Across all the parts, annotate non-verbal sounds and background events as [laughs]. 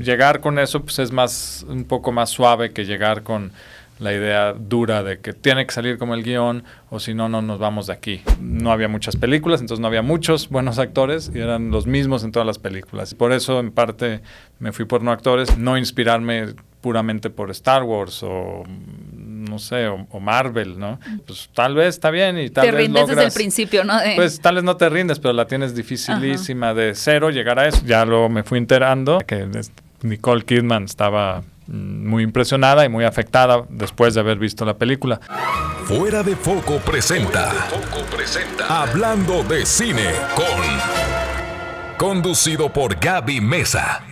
llegar con eso pues es más un poco más suave que llegar con la idea dura de que tiene que salir como el guion o si no, no nos vamos de aquí. No había muchas películas, entonces no había muchos buenos actores y eran los mismos en todas las películas. Por eso en parte me fui por no actores, no inspirarme puramente por Star Wars o no sé, o, Marvel, ¿no? Pues tal vez está bien y tal te vez rindes desde el principio, ¿no? Pues tal vez no te rindes, pero la tienes dificilísima de cero llegar a eso. Ya luego me fui enterando que Nicole Kidman estaba mm, muy impresionada y muy afectada después de haber visto la película. Fuera de Foco presenta. Foco presenta. Hablando de cine con. Conducido por Gaby Mesa.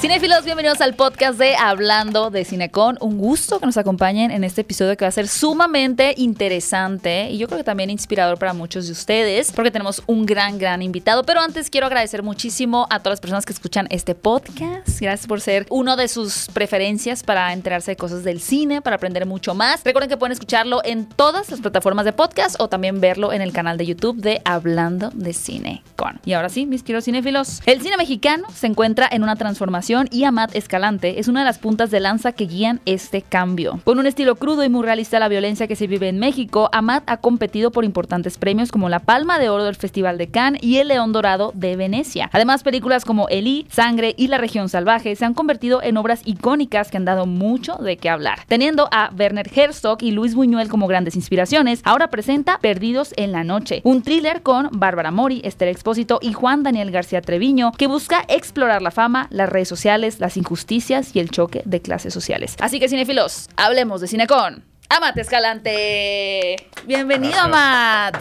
Cinefilos, bienvenidos al podcast de Hablando de Cinecon. Un gusto que nos acompañen en este episodio que va a ser sumamente interesante y yo creo que también inspirador para muchos de ustedes porque tenemos un gran, gran invitado. Pero antes quiero agradecer muchísimo a todas las personas que escuchan este podcast. Gracias por ser uno de sus preferencias para enterarse de cosas del cine, para aprender mucho más. Recuerden que pueden escucharlo en todas las plataformas de podcast o también verlo en el canal de YouTube de Hablando de Cine con. Y ahora sí, mis queridos cinéfilos, el cine mexicano se encuentra en una transformación y Amat Escalante es una de las puntas de lanza que guían este cambio. Con un estilo crudo y muy realista de la violencia que se vive en México, Amat ha competido por importantes premios como la Palma de Oro del Festival de Cannes y el León Dorado de Venecia. Además, películas como Elí, Sangre y La Región Salvaje se han convertido en obras icónicas que han dado mucho de qué hablar. Teniendo a Werner Herzog y Luis Buñuel como grandes inspiraciones, ahora presenta Perdidos en la Noche, un thriller con Bárbara Mori, Esther Expósito y Juan Daniel García Treviño que busca explorar la fama, las redes sociales, las injusticias y el choque de clases sociales. Así que cinefilos, hablemos de cine con Amat Escalante. Bienvenido, Amat.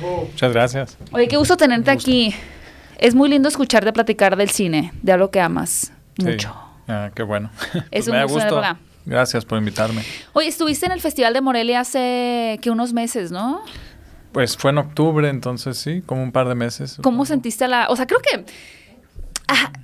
Muchas gracias. Oye, qué gusto tenerte aquí. Es muy lindo escucharte platicar del cine, de algo que amas mucho. Ah, qué bueno. [laughs] Es pues un gusto. Gracias por invitarme. Oye, estuviste en el Festival de Morelia hace que unos meses, ¿no? Pues fue en octubre, entonces sí, como un par de meses. ¿Cómo sentiste la...? O sea, creo que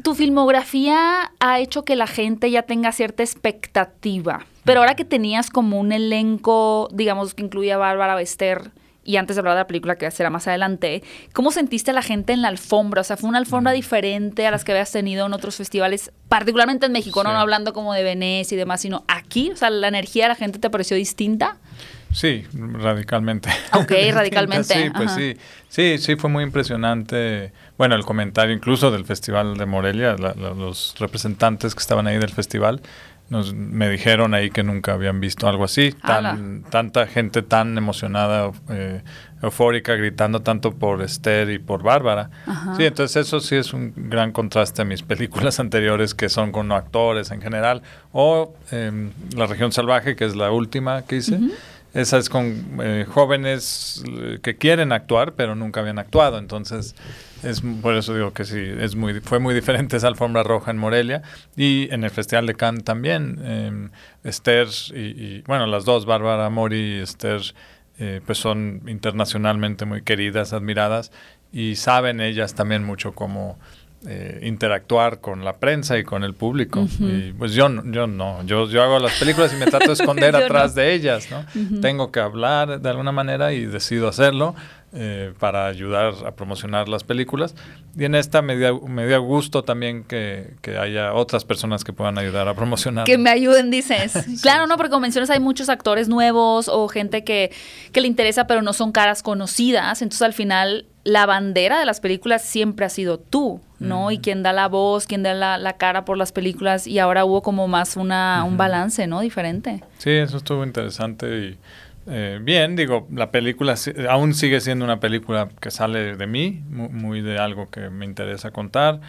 tu filmografía ha hecho que la gente ya tenga cierta expectativa. Pero ahora que tenías como un elenco, digamos, que incluía a Bárbara Bester y antes de hablar de la película que será más adelante, ¿cómo sentiste a la gente en la alfombra? O sea, ¿fue una alfombra diferente a las que habías tenido en otros festivales, particularmente en México, no, no hablando como de Venecia y demás, sino aquí? O sea, ¿la energía de la gente te pareció distinta? Sí, radicalmente. Ok, [laughs] radicalmente. sí, pues sí. Sí, sí, fue muy impresionante. Bueno, el comentario incluso del Festival de Morelia, los representantes que estaban ahí del festival, nos, me dijeron ahí que nunca habían visto algo así. Tan, tanta gente tan emocionada, eh, eufórica, gritando tanto por Esther y por Bárbara. Sí, entonces eso sí es un gran contraste a mis películas [laughs] anteriores que son con actores en general. O em, La región salvaje, que es la última que hice. Esa es con eh, jóvenes eh, que quieren actuar, pero nunca habían actuado. Entonces, es por eso digo que sí, es muy, fue muy diferente esa alfombra roja en Morelia. Y en el Festival de Cannes también. Em, Esther y, bueno, las dos, Bárbara Mori y Esther, eh, pues son internacionalmente muy queridas, admiradas. Y saben ellas también mucho cómo eh, interactuar con la prensa y con el público. Y pues yo, yo no, yo, yo hago las películas y me trato de [laughs] esconder atrás de ellas, ¿no? Tengo que hablar de alguna manera y decido hacerlo eh, para ayudar a promocionar las películas. Y en esta me dio, me gusto también que, haya otras personas que puedan ayudar a promocionar. Que me ayuden, dices. [laughs] claro, no, porque como mencionas hay muchos actores nuevos o gente que, que le interesa pero no son caras conocidas. Entonces al final la bandera de las películas siempre ha sido tú, ¿no? Y quien da la voz, quien da la, cara por las películas y ahora hubo como más una, un balance, ¿no? Diferente. Sí, eso estuvo interesante y eh, bien, digo, la película aún sigue siendo una película que sale de mí, muy, de algo que me interesa contar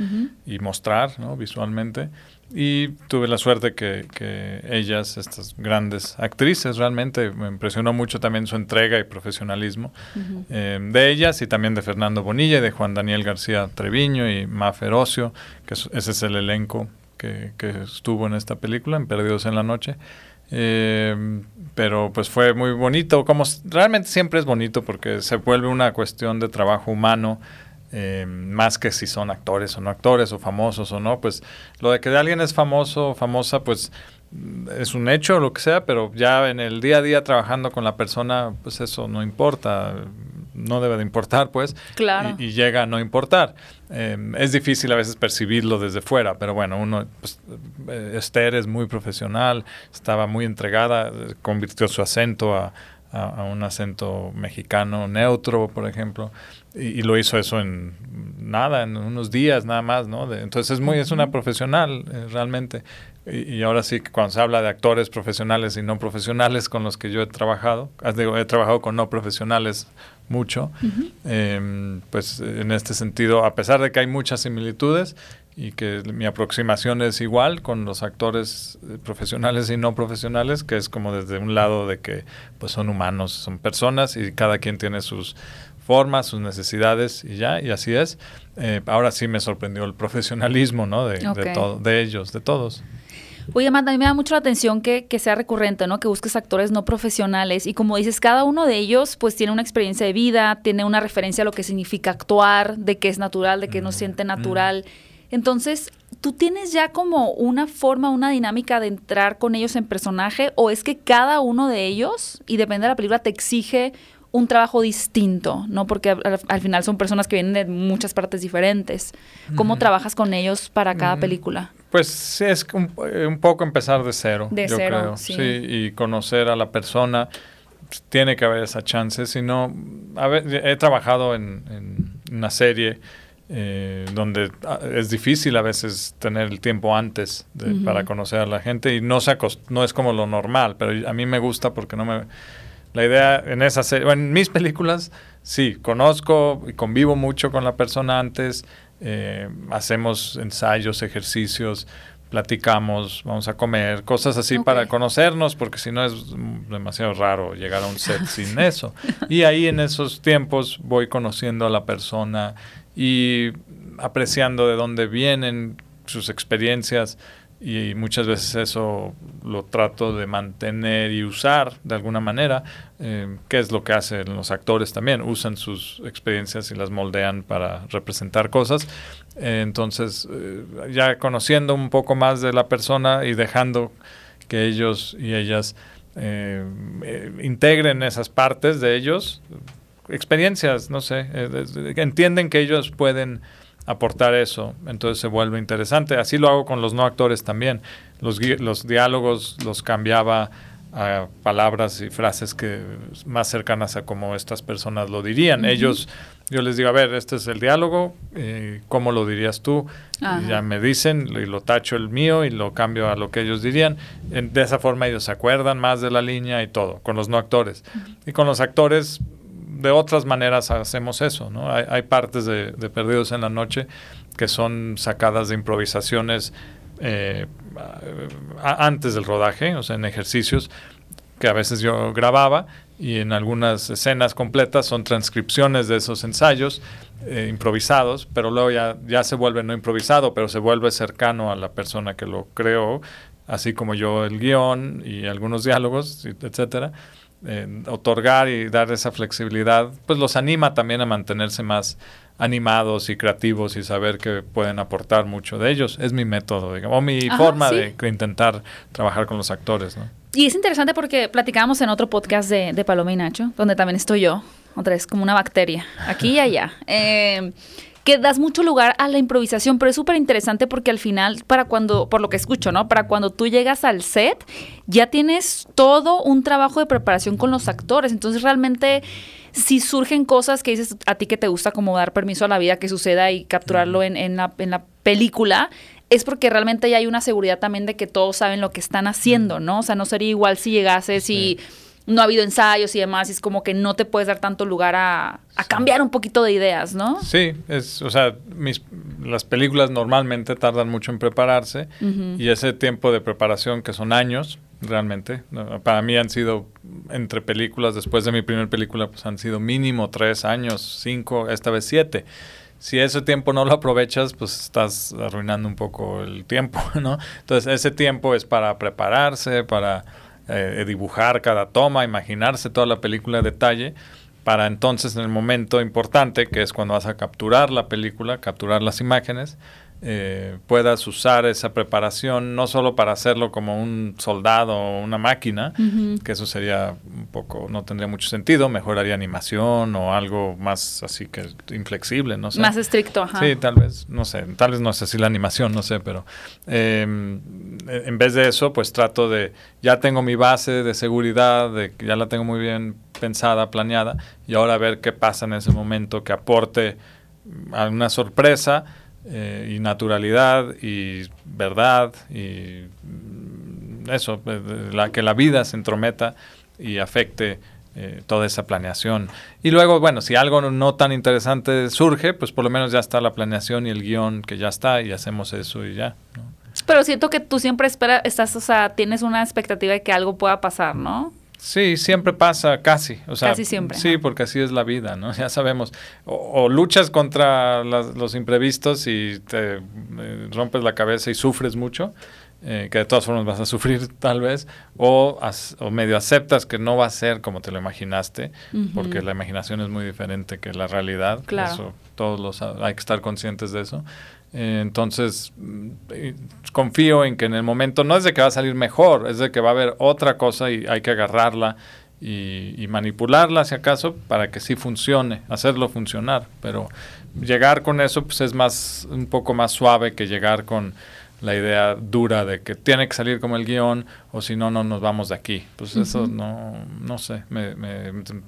y mostrar, ¿no? Visualmente. Y tuve la suerte que, que, ellas, estas grandes actrices, realmente me impresionó mucho también su entrega y profesionalismo eh, de ellas y también de Fernando Bonilla y de Juan Daniel García Treviño y Ma Ferocio, que ese es el elenco que, que, estuvo en esta película, en Perdidos en la Noche. Eh, pero pues fue muy bonito, como realmente siempre es bonito porque se vuelve una cuestión de trabajo humano eh, más que si son actores o no actores o famosos o no, pues lo de que alguien es famoso o famosa, pues es un hecho o lo que sea, pero ya en el día a día trabajando con la persona, pues eso no importa. no debe de importar, pues, Claro. y, y llega a no importar. Eh, es difícil a veces percibirlo desde fuera, pero bueno, uno, pues, eh, Esther es muy profesional, estaba muy entregada, convirtió su acento a, a- a un acento mexicano neutro, por ejemplo, y, y lo hizo eso en nada, en unos días nada más, ¿no? De- entonces es muy, es una profesional eh, realmente. Y, y ahora sí que cuando se habla de actores profesionales y no profesionales con los que yo he trabajado, ah, digo, he trabajado con no profesionales mucho, eh, pues en este sentido, a pesar de que hay muchas similitudes y que mi aproximación es igual con los actores eh, profesionales y no profesionales, que es como desde un lado de que pues son humanos, son personas y cada quien tiene sus formas, sus necesidades y ya, y así es. Eh, ahora sí me sorprendió el profesionalismo, ¿no? De, de Ok. todo- de ellos, de todos. Oye, Amanda, a mí me da mucho la atención que, que sea recurrente, ¿no? Que busques actores no profesionales. Y como dices, cada uno de ellos pues tiene una experiencia de vida, tiene una referencia a lo que significa actuar, de qué es natural, de qué no siente natural. Entonces, ¿tú tienes ya como una forma, una dinámica de entrar con ellos en personaje? ¿O es que cada uno de ellos, y depende de la película, te exige un trabajo distinto, ¿no? Porque al, al final son personas que vienen de muchas partes diferentes. ¿Cómo trabajas con ellos para cada película? Pues sí, es un, eh, un poco empezar de cero, De yo cero, creo. sí. y conocer a la persona. Pues, Tiene que haber esa chance, si no, a ver, he trabajado en, en una serie eh, donde ah, es difícil a veces tener el tiempo antes de- para conocer a la gente y no, se acost- no es como lo normal, pero a mí me gusta porque no me... La idea en esa serie, bueno, en mis películas, sí, conozco y convivo mucho con la persona antes, eh, hacemos ensayos, ejercicios, platicamos, vamos a comer, cosas así para conocernos, porque si no es demasiado raro llegar a un set [laughs] sin eso. Y ahí en esos tiempos voy conociendo a la persona y apreciando de dónde vienen sus experiencias y muchas veces eso lo trato de mantener y usar de alguna manera, eh, que es lo que hacen los actores también, usan sus experiencias y las moldean para representar cosas. Eh, entonces, eh, ya conociendo un poco más de la persona y dejando que ellos y ellas eh, integren esas partes de ellos, experiencias, no sé, de- de- entienden que ellos pueden aportar eso, entonces se vuelve interesante. Así lo hago con los no actores también. Los, los diálogos los cambiaba a palabras y frases que más cercanas a como estas personas lo dirían. Ellos, yo les digo, a ver, este es el diálogo, eh, ¿cómo lo dirías tú? Ajá. Y ya me dicen, y lo tacho el mío y lo cambio a lo que ellos dirían. En- de esa forma ellos se acuerdan más de la línea y todo, con los no actores. Y con los actores, de otras maneras hacemos eso, ¿no? Hay, partes de, Perdidos en la Noche que son sacadas de improvisaciones eh, antes del rodaje, o sea, en ejercicios que a veces yo grababa y en algunas escenas completas son transcripciones de esos ensayos eh, improvisados, pero luego ya, ya se vuelve no improvisado, pero se vuelve cercano a la persona que lo creó, así como yo el guion y algunos diálogos, etcétera. Eh, otorgar y dar esa flexibilidad, pues los anima también a mantenerse más animados y creativos y saber que pueden aportar mucho de ellos. Es mi método, digamos, o mi Ajá, forma sí. de de intentar trabajar con los actores, ¿no? Y es interesante porque platicábamos en otro podcast de, de Paloma y Nacho, donde también estoy yo, otra vez como una bacteria, aquí y allá. [laughs] Eh, que das mucho lugar a la improvisación, pero es súper interesante porque al final, para cuando, por lo que escucho, ¿no? Para cuando tú llegas al set, ya tienes todo un trabajo de preparación con los actores. Entonces, realmente, si surgen cosas que dices a ti que te gusta, como dar permiso a la vida que suceda y capturarlo en, en la, en la película, es porque realmente ya hay una seguridad también de que todos saben lo que están haciendo, ¿no? O sea, no sería igual si llegases y no ha habido ensayos y demás, y es como que no te puedes dar tanto lugar a, a cambiar un poquito de ideas, ¿no? Sí, es, o sea, mis, las películas normalmente tardan mucho en prepararse y ese tiempo de preparación que son años, realmente, para mí han sido entre películas, después de mi primera película, pues han sido mínimo tres años, cinco, esta vez siete. Si ese tiempo no lo aprovechas, pues estás arruinando un poco el tiempo, [laughs] ¿no? Entonces ese tiempo es para prepararse, para eh, dibujar cada toma, imaginarse toda la película a detalle para entonces en el momento importante, que es cuando vas a capturar la película, capturar las imágenes, eh, puedas usar esa preparación no solo para hacerlo como un soldado o una máquina, que eso sería un poco, no tendría mucho sentido, mejoraría animación o algo más así que inflexible, no sé. Más estricto, ajá. Sí, tal vez, no sé, tal vez no es así la animación, no sé, pero em, en vez de eso, pues trato de, ya tengo mi base de seguridad, de ya la tengo muy bien pensada, planeada, y ahora a ver qué pasa en ese momento que aporte alguna sorpresa eh, y naturalidad y verdad y eso, eh, la, que la vida se entrometa y afecte eh, toda esa planeación. Y luego, bueno, si algo no tan interesante surge, pues por lo menos ya está la planeación y el guion que ya está y hacemos eso y ya. Pero siento que tú siempre esperas, estás, o sea, tienes una expectativa de que algo pueda pasar, ¿no? Sí, siempre pasa, casi. O sea, casi siempre. Sí, porque así es la vida, ¿no? [laughs] Ya sabemos. O, luchas contra los imprevistos y te eh, rompes la cabeza y sufres mucho, eh, que de todas formas vas a sufrir [laughs] tal vez, o, o, medio aceptas que no va a ser como te lo imaginaste, porque la imaginación es muy diferente que la realidad. Claro. Eso, todos los, hay que estar conscientes de eso. Entonces, mm, confío en que en el momento no es de que va a salir mejor, es de que va a haber otra cosa y hay que agarrarla y, manipularla, si acaso, para que sí funcione, hacerlo funcionar. Pero llegar con eso pues, es más un poco más suave que llegar con la idea dura de que tiene que salir como el guion o si no, no nos vamos de aquí. Pues eso no, no sé, me,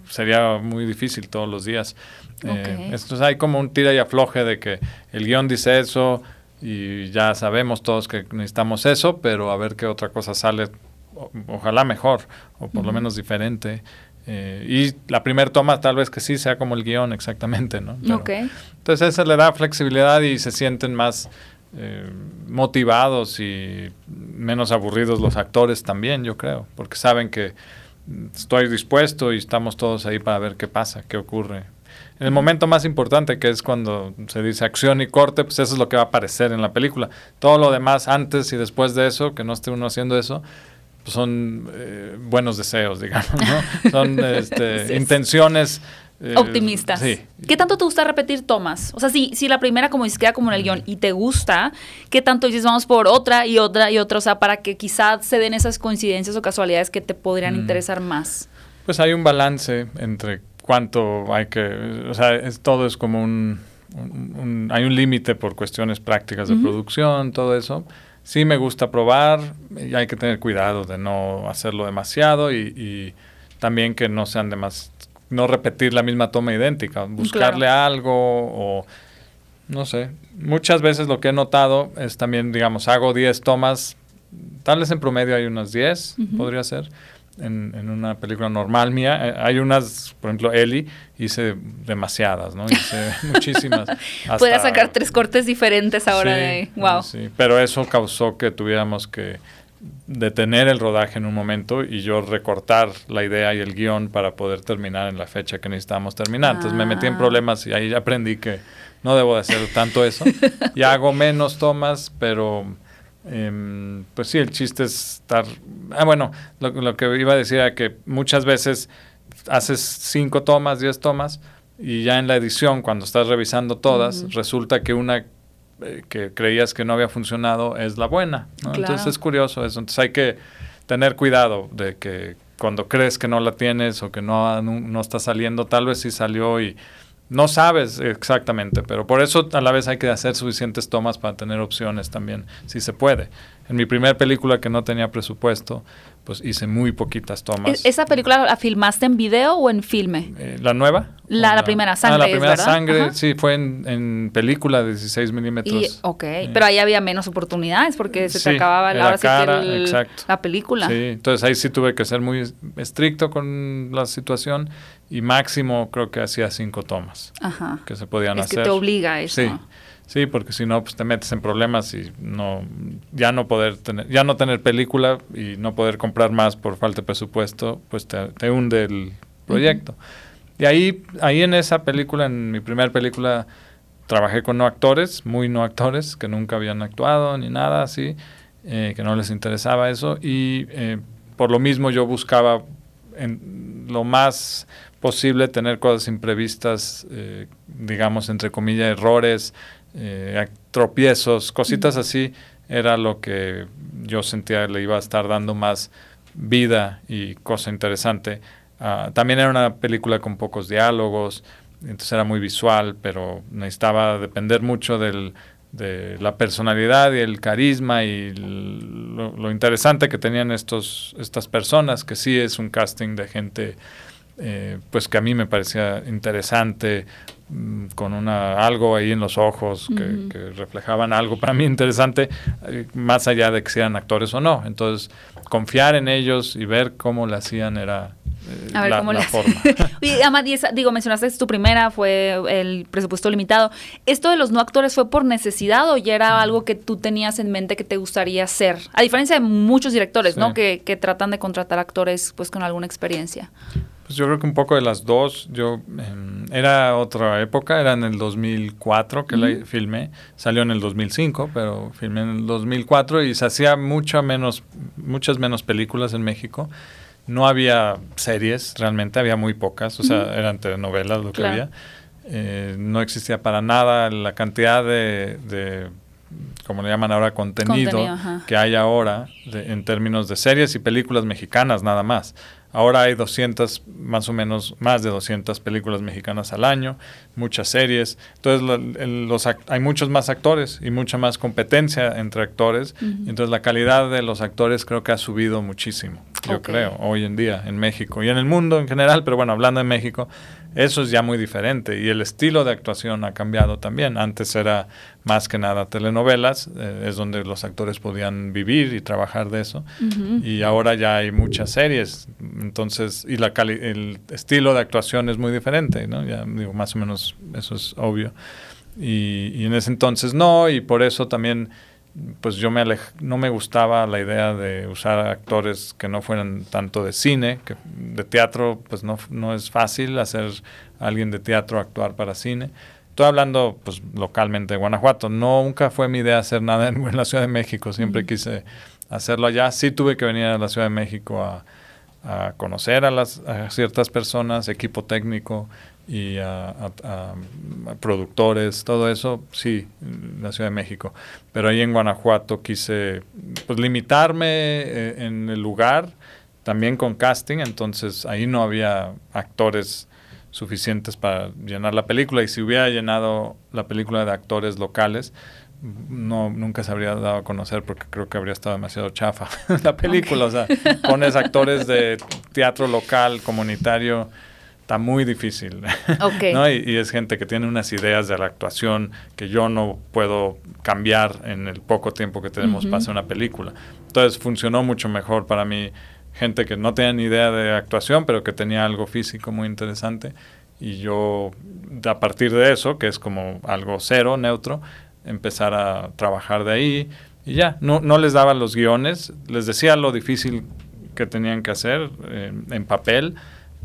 sería muy difícil todos los días. Eh, hay como un tira y afloje de que el guion dice eso y ya sabemos todos que necesitamos eso, pero a ver qué otra cosa sale, ojalá mejor o por lo menos diferente. Eh, y la primera toma tal vez que sí sea como el guion exactamente, ¿no? Entonces eso le da flexibilidad y se sienten más eh, motivados y menos aburridos los actores también, yo creo, porque saben que estoy dispuesto y estamos todos ahí para ver qué pasa, qué ocurre. En el momento más importante, que es cuando se dice acción y corte, pues eso es lo que va a aparecer en la película. Todo lo demás antes y después de eso, que no esté uno haciendo eso, pues son eh, buenos deseos, [laughs] digamos, ¿no? Son [laughs] este, intenciones eh, Optimistas. Sí. ¿Qué tanto te gusta repetir tomas? O sea, si, si la primera como dices queda como en el guion y te gusta, ¿qué tanto dices vamos por otra y otra y otra? O sea, para que quizás se den esas coincidencias o casualidades que te podrían interesar más. Pues hay un balance entre cuánto hay que, o sea, es, todo es como un, hay un límite por cuestiones prácticas de producción, todo eso. Sí me gusta probar y hay que tener cuidado de no hacerlo demasiado y, también que no sean demás, no repetir la misma toma idéntica, buscarle algo o no sé. Muchas veces lo que he notado es también, digamos, hago 10 tomas, tal vez en promedio hay unas 10, podría ser en, una película normal mía. Eh, hay unas, por ejemplo, Ellie, hice demasiadas, ¿no? Hice [laughs] muchísimas. Hasta, sacar tres cortes diferentes ahora de... ¡Wow! Sí, pero eso causó que tuviéramos que detener el rodaje en un momento y yo recortar la idea y el guion para poder terminar en la fecha que necesitábamos terminar. Entonces me metí en ah. problemas y ahí aprendí que no debo de hacer tanto eso. [laughs] y hago menos tomas, pero Em, pues sí, el chiste es estar... Ah, bueno, lo, que iba a decir era que muchas veces haces cinco tomas, diez tomas, y ya en la edición, cuando estás revisando todas, resulta que una eh, que creías que no había funcionado es la buena. Entonces es curioso eso. Entonces hay que tener cuidado de que cuando crees que no la tienes o que no, no está saliendo, tal vez sí salió y no sabes exactamente, pero por eso a la vez hay que hacer suficientes tomas para tener opciones también, si se puede. En mi primera película que no tenía presupuesto, pues hice muy poquitas tomas. ¿Esa película la filmaste en video o en filme? Eh, ¿La nueva? La, primera sangre. Ah, la primera sangre, sí, fue en, película de 16 milímetros. ok, pero ahí había menos oportunidades porque se te acababa la, cara, la película. Sí, entonces ahí sí tuve que ser muy estricto con la situación y máximo creo que hacía cinco tomas Ajá. que se podían hacer. Es que te obliga eso. Sí. Sí, porque si no, pues te metes en problemas y no, ya no poder tener, ya no tener película y no poder comprar más por falta de presupuesto, pues te, hunde el proyecto. Y ahí, ahí en esa película, en mi primera película, trabajé con no actores, muy no actores, que nunca habían actuado ni nada así, eh, que no les interesaba eso. Y eh, por lo mismo yo buscaba en lo más posible tener cosas imprevistas, eh, digamos, entre comillas, errores, eh, tropiezos, cositas así, era lo que yo sentía le iba a estar dando más vida y cosa interesante. Ah, también era una película con pocos diálogos, entonces era muy visual, pero necesitaba depender mucho del, de la personalidad y el carisma y lo, interesante que tenían estos, estas personas, que sí es un casting de gente eh, pues que a mí me parecía interesante, mm, con una algo ahí en los ojos que, reflejaban algo para mí interesante, eh, más allá de que sean actores o no. Entonces, confiar en ellos y ver cómo lo hacían era a ver, ¿cómo la, forma. [laughs] Oye, digo, mencionaste tu primera, fue el presupuesto limitado. ¿Esto de los no actores fue por necesidad o ya era algo que tú tenías en mente que te gustaría hacer? A diferencia de muchos directores, ¿no? Que, que, tratan de contratar actores pues con alguna experiencia. Pues yo creo que un poco de las dos. Yo em, era otra época, era en el 2004 que la filmé. Salió en el 2005, pero filmé en el 2004 y se hacía mucho menos, muchas menos películas en México. No había series, realmente había muy pocas, o sea, eran telenovelas lo que había. Eh, no existía para nada la cantidad de, como le llaman ahora, contenido, que hay ahora en términos de series y películas mexicanas nada más. Ahora hay 200, más o menos, más de 200 películas mexicanas al año, muchas series. Entonces, los, hay muchos más actores y mucha más competencia entre actores. Entonces, la calidad de los actores creo que ha subido muchísimo, yo creo, hoy en día en México y en el mundo en general. Pero bueno, hablando de México, eso es ya muy diferente y el estilo de actuación ha cambiado también. Antes era más que nada telenovelas, eh, es donde los actores podían vivir y trabajar de eso. Y ahora ya hay muchas series, entonces, y la el estilo de actuación es muy diferente, ¿no? Ya digo, más o menos eso es obvio. Y, y en ese entonces no, y por eso también pues yo me no me gustaba la idea de usar actores que no fueran tanto de cine, que de teatro pues no, no es fácil hacer a alguien de teatro actuar para cine. Estoy hablando pues localmente de Guanajuato, no, nunca fue mi idea hacer nada [laughs] en, la Ciudad de México, siempre quise hacerlo allá, sí tuve que venir a la Ciudad de México a, a conocer a, las, a ciertas personas, equipo técnico, y a, productores, todo eso, sí, en la Ciudad de México. Pero ahí en Guanajuato quise pues, limitarme eh, en el lugar, también con casting, entonces ahí no había actores suficientes para llenar la película y si hubiera llenado la película de actores locales, no nunca se habría dado a conocer porque creo que habría estado demasiado chafa [laughs] la película, o sea, pones actores de teatro local, comunitario, está muy difícil. [laughs] ¿no? Y, es gente que tiene unas ideas de la actuación que yo no puedo cambiar en el poco tiempo que tenemos para hacer una película. Entonces funcionó mucho mejor para mí gente que no tenía ni idea de actuación, pero que tenía algo físico muy interesante. Y yo, a partir de eso, que es como algo cero, neutro, empezar a trabajar de ahí. Y ya, no, no les daba los guiones, les decía lo difícil que tenían que hacer eh, en papel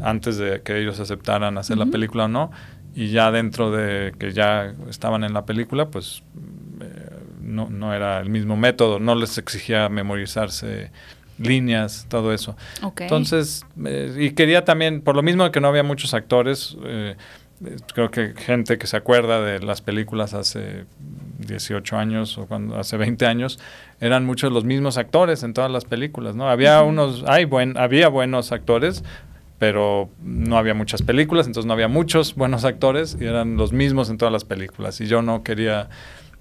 antes de que ellos aceptaran hacer la película o no. Y ya dentro de que ya estaban en la película, pues eh, no, no, era el mismo método, no les exigía memorizarse líneas, todo eso. Entonces, eh, y quería también, por lo mismo que no había muchos actores, eh, creo que gente que se acuerda de las películas hace 18 años o cuando hace 20 años, eran muchos los mismos actores en todas las películas, ¿no? Había unos, hay buen, había buenos actores, pero no había muchas películas, entonces no había muchos buenos actores y eran los mismos en todas las películas. Y yo no quería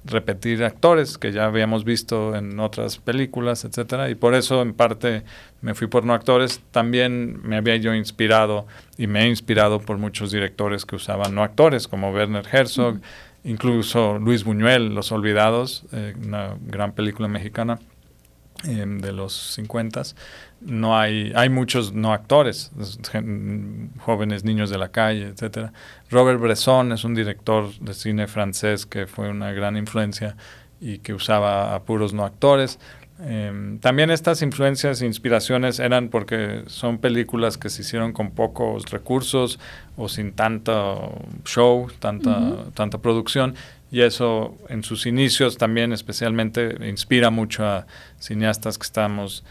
repetir actores que ya habíamos visto en otras películas, etcétera, y por eso en parte me fui por no actores. También me había yo inspirado y me he inspirado por muchos directores que usaban no actores, como Werner Herzog, incluso Luis Buñuel, Los Olvidados, eh, una gran película mexicana eh, de los 50 no hay, hay muchos no actores, jóvenes niños de la calle, etcétera. Robert Bresson es un director de cine francés que fue una gran influencia y que usaba a puros no actores. Em, también estas influencias e inspiraciones eran porque son películas que se hicieron con pocos recursos o sin tanto show, tanta, tanta producción, y eso en sus inicios también especialmente inspira mucho a cineastas que estamos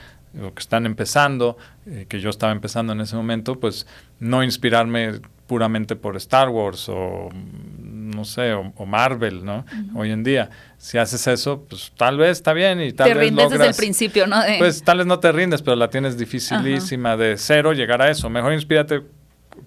o que están empezando, eh, que yo estaba empezando en ese momento, pues no inspirarme puramente por Star Wars o no sé, o, Marvel, ¿no? Hoy en día. Si haces eso, pues tal vez está bien y tal te vez rindes desde el principio, ¿no? Pues tal vez no te rindes, pero la tienes dificilísima de cero llegar a eso. Mejor inspírate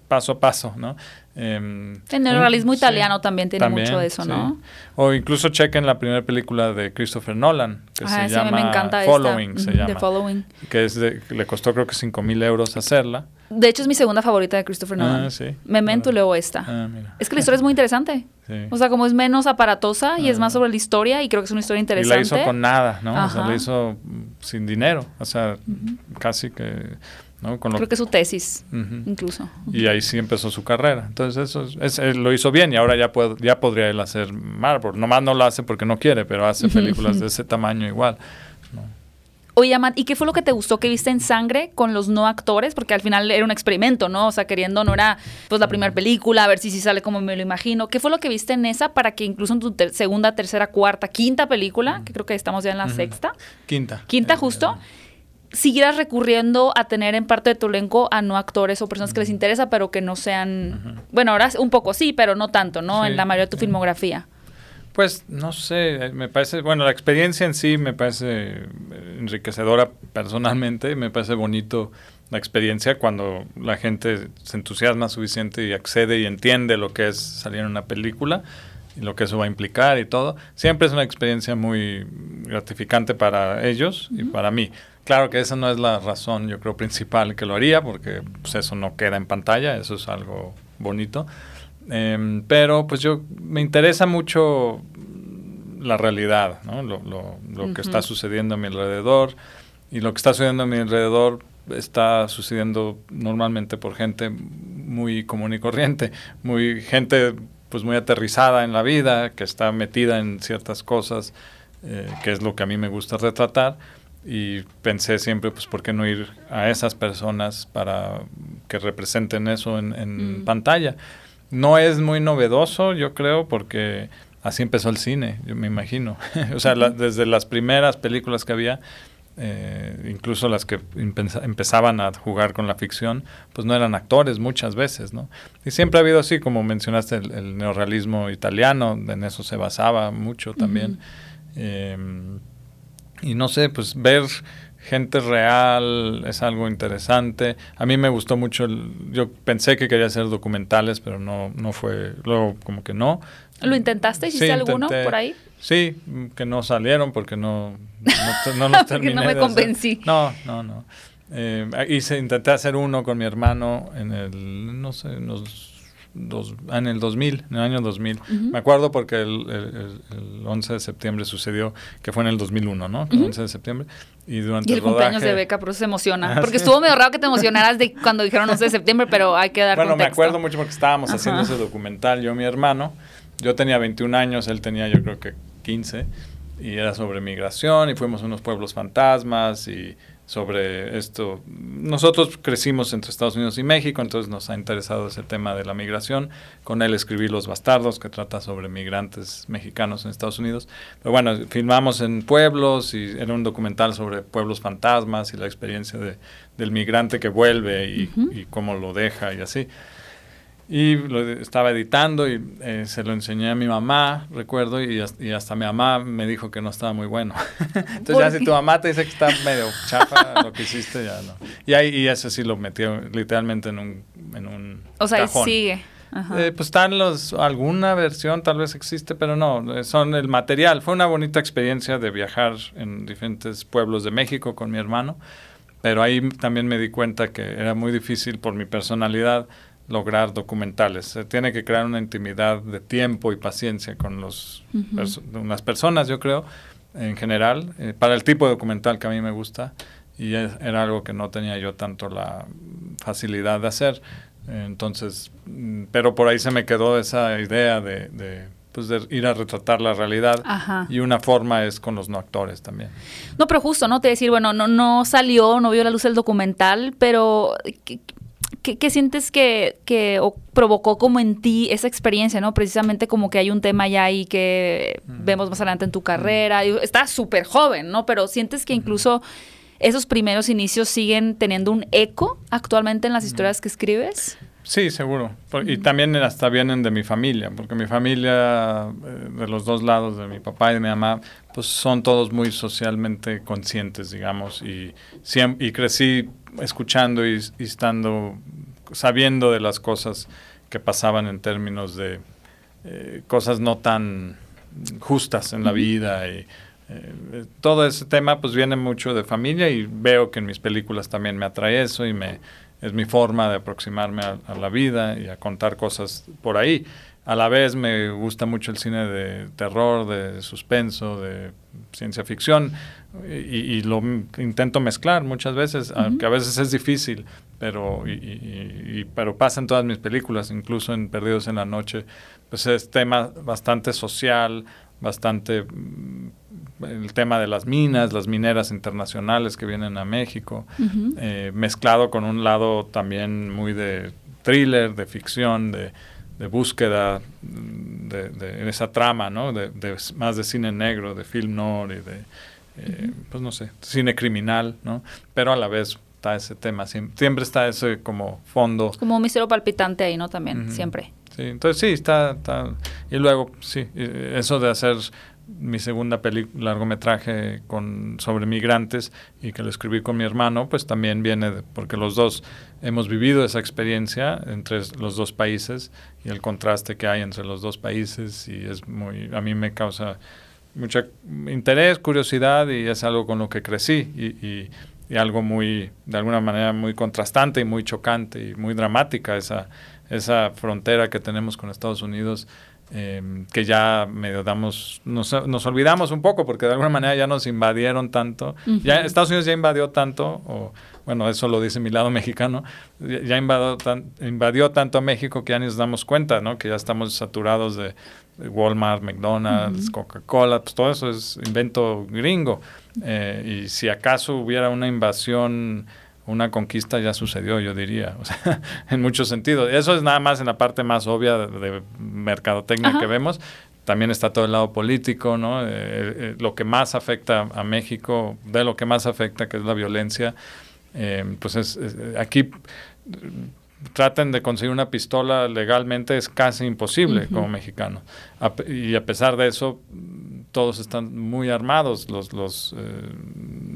paso a paso, ¿no? Em, en el realismo italiano también tiene mucho de eso, ¿no? O incluso chequen la primera película de Christopher Nolan, que se llama Following, se llama. Following. Que es le costó creo que 5 mil euros hacerla. De hecho, es mi segunda favorita de Christopher Nolan. Ah, sí. Memento y luego esta. Ah, es que la historia es muy interesante. O sea, como es menos aparatosa y es más ah. sobre la historia y creo que es una historia interesante. Y la hizo con nada, ¿no? O sea, la hizo sin dinero. O sea, casi que Creo que es su tesis, incluso. Y ahí sí empezó su carrera. Entonces eso es, lo hizo bien y ahora ya, puede, ya podría él hacer Marvel. Nomás no lo hace porque no quiere, pero hace películas de [laughs] ese tamaño igual. Oye, Amat, ¿y qué fue lo que te gustó que viste en Sangre con los no actores? Porque al final era un experimento, ¿no? O sea, queriendo, no era pues la primera película, a ver si sí sale como me lo imagino. ¿Qué fue lo que viste en esa para que incluso en tu segunda, tercera, cuarta, quinta película, que creo que estamos ya en la sexta? Quinta. Quinta justo siguieras recurriendo a tener en parte de tu elenco a no actores o personas que les interesa, pero que no sean, bueno, ahora un poco sí, pero no tanto, ¿no? en la mayoría de tu filmografía. Pues no sé, me parece, bueno, la experiencia en sí me parece enriquecedora personalmente, me parece bonito la experiencia cuando la gente se entusiasma suficiente y accede y entiende lo que es salir en una película y lo que eso va a implicar y todo. Siempre es una experiencia muy gratificante para ellos y para mí. Claro que esa no es la razón, yo creo, principal que lo haría, porque pues, eso no queda en pantalla, eso es algo bonito. Em, pero pues yo me interesa mucho la realidad, ¿no? lo, lo, lo que está sucediendo a mi alrededor. Y lo que está sucediendo a mi alrededor está sucediendo normalmente por gente muy común y corriente, muy gente pues muy aterrizada en la vida, que está metida en ciertas cosas, eh, que es lo que a mí me gusta retratar y pensé siempre, pues, ¿por qué no ir a esas personas para que representen eso en, mm. pantalla? No es muy novedoso, yo creo, porque así empezó el cine, yo me imagino. [laughs] o sea, desde las primeras películas que había, eh, incluso las que empezaban a jugar con la ficción, pues no eran actores muchas veces, ¿no? Y siempre ha habido así, como mencionaste, el, neorrealismo italiano, en eso se basaba mucho también y no sé, pues ver gente real es algo interesante. A mí me gustó mucho, el, yo pensé que quería hacer documentales, pero no, no fue, luego como que no. ¿Lo intentaste? ¿Hiciste alguno por ahí? Sí, que no salieron porque no, no, [laughs] no terminé. no me convencí. No, no, no. Eh, hice, intenté hacer uno con mi hermano en el, no sé, unos dos, en el 2000, en el año 2000. Me acuerdo porque el, el, 11 de septiembre sucedió, que fue en el 2001, ¿no? El 11 de septiembre. Y durante y el, cumpleaños de Beca, pero se emociona. Ah, porque estuvo medio raro que te emocionaras de cuando dijeron 11 de septiembre, pero hay que dar Bueno, me acuerdo mucho porque estábamos haciendo ese documental, yo y mi hermano. Yo tenía 21 años, él tenía yo creo que 15. Y era sobre migración y fuimos a unos pueblos fantasmas y sobre esto. Nosotros crecimos entre Estados Unidos y México, entonces nos ha interesado ese tema de la migración. Con él escribí Los Bastardos, que trata sobre migrantes mexicanos en Estados Unidos. Pero bueno, filmamos en pueblos y era un documental sobre pueblos fantasmas y la experiencia de, del migrante que vuelve y, y cómo lo deja y así. Y lo estaba editando y eh, se lo enseñé a mi mamá, recuerdo, y, hasta mi mamá me dijo que no estaba muy bueno. [laughs] Entonces ya si tu mamá te dice que está medio chafa lo que hiciste, ya no. Y ahí y ese sí lo metió literalmente en un, en un O sea, sigue. Eh, pues están los, alguna versión tal vez existe, pero no, eh, son el material. Fue una bonita experiencia de viajar en diferentes pueblos de México con mi hermano, pero ahí también me di cuenta que era muy difícil por mi personalidad lograr documentales. Se tiene que crear una intimidad de tiempo y paciencia con los las personas, yo creo, en general, eh, para el tipo de documental que a mí me gusta. Y era algo que no tenía yo tanto la facilidad de hacer. Entonces, mm, pero por ahí se me quedó esa idea de, pues de ir a retratar la realidad y una forma es con los no actores también. No, pero justo, ¿no? Te decir, bueno, no, no salió, no vio la luz el documental, pero ¿Qué, sientes que, provocó como en ti esa experiencia, no? Precisamente como que hay un tema ya ahí que vemos más adelante en tu carrera. Estás súper joven, ¿no? Pero sientes que incluso esos primeros inicios siguen teniendo un eco actualmente en las historias que escribes. Sí, seguro. y también hasta vienen de mi familia, porque mi familia, eh, de los dos lados, de mi papá y de mi mamá, pues son todos muy socialmente conscientes, digamos, y, y crecí escuchando y, estando, sabiendo de las cosas que pasaban en términos de eh, cosas no tan justas en la vida y eh, todo ese tema pues viene mucho de familia y veo que en mis películas también me atrae eso y me es mi forma de aproximarme a, la vida y a contar cosas por ahí. A la vez me gusta mucho el cine de terror, de suspenso, de ciencia ficción y, lo intento mezclar muchas veces, aunque a veces es difícil, pero, y, pero pasa en todas mis películas, incluso en Perdidos en la Noche, pues es tema bastante social, bastante mm, el tema de las minas, las mineras internacionales que vienen a México, eh, mezclado con un lado también muy de thriller, de ficción, de, búsqueda mm, de, esa trama, ¿no? De, más de cine negro, de film noir y de, eh, pues no sé, cine criminal, ¿no? Pero a la vez está ese tema, siempre está ese como fondo. Como un misterio palpitante ahí, ¿no? También, siempre. Sí, entonces sí, está, está, Y luego, sí, eso de hacer mi segunda película, largometraje con, sobre migrantes y que lo escribí con mi hermano, pues también viene porque los dos hemos vivido esa experiencia entre los dos países y el contraste que hay entre los dos países y es muy, a mí me causa mucho interés, curiosidad y es algo con lo que crecí y, y, y algo muy, de alguna manera muy contrastante y muy chocante y muy dramática esa, esa frontera que tenemos con Estados Unidos Em, que ya medio damos, nos, nos, olvidamos un poco porque de alguna manera ya nos invadieron tanto, ya Estados Unidos ya invadió tanto, o bueno, eso lo dice mi lado [laughs] mexicano, ya invadió, invadió tanto a México que ya nos damos cuenta, ¿no? Que ya estamos saturados de, Walmart, McDonald's, Coca-Cola, pues todo eso es invento gringo. Eh, y si acaso hubiera una invasión una conquista ya sucedió, yo diría, o sea, [laughs] en muchos sentidos. Eso es nada más en la parte más obvia de, mercadotecnia que vemos. También está todo el lado político, ¿no? Eh, eh, lo que más afecta a México, de lo que más afecta, que es la violencia, eh, pues es, aquí traten de conseguir una pistola legalmente es casi imposible como mexicano. y a pesar de eso, todos están muy armados, los, los, eh,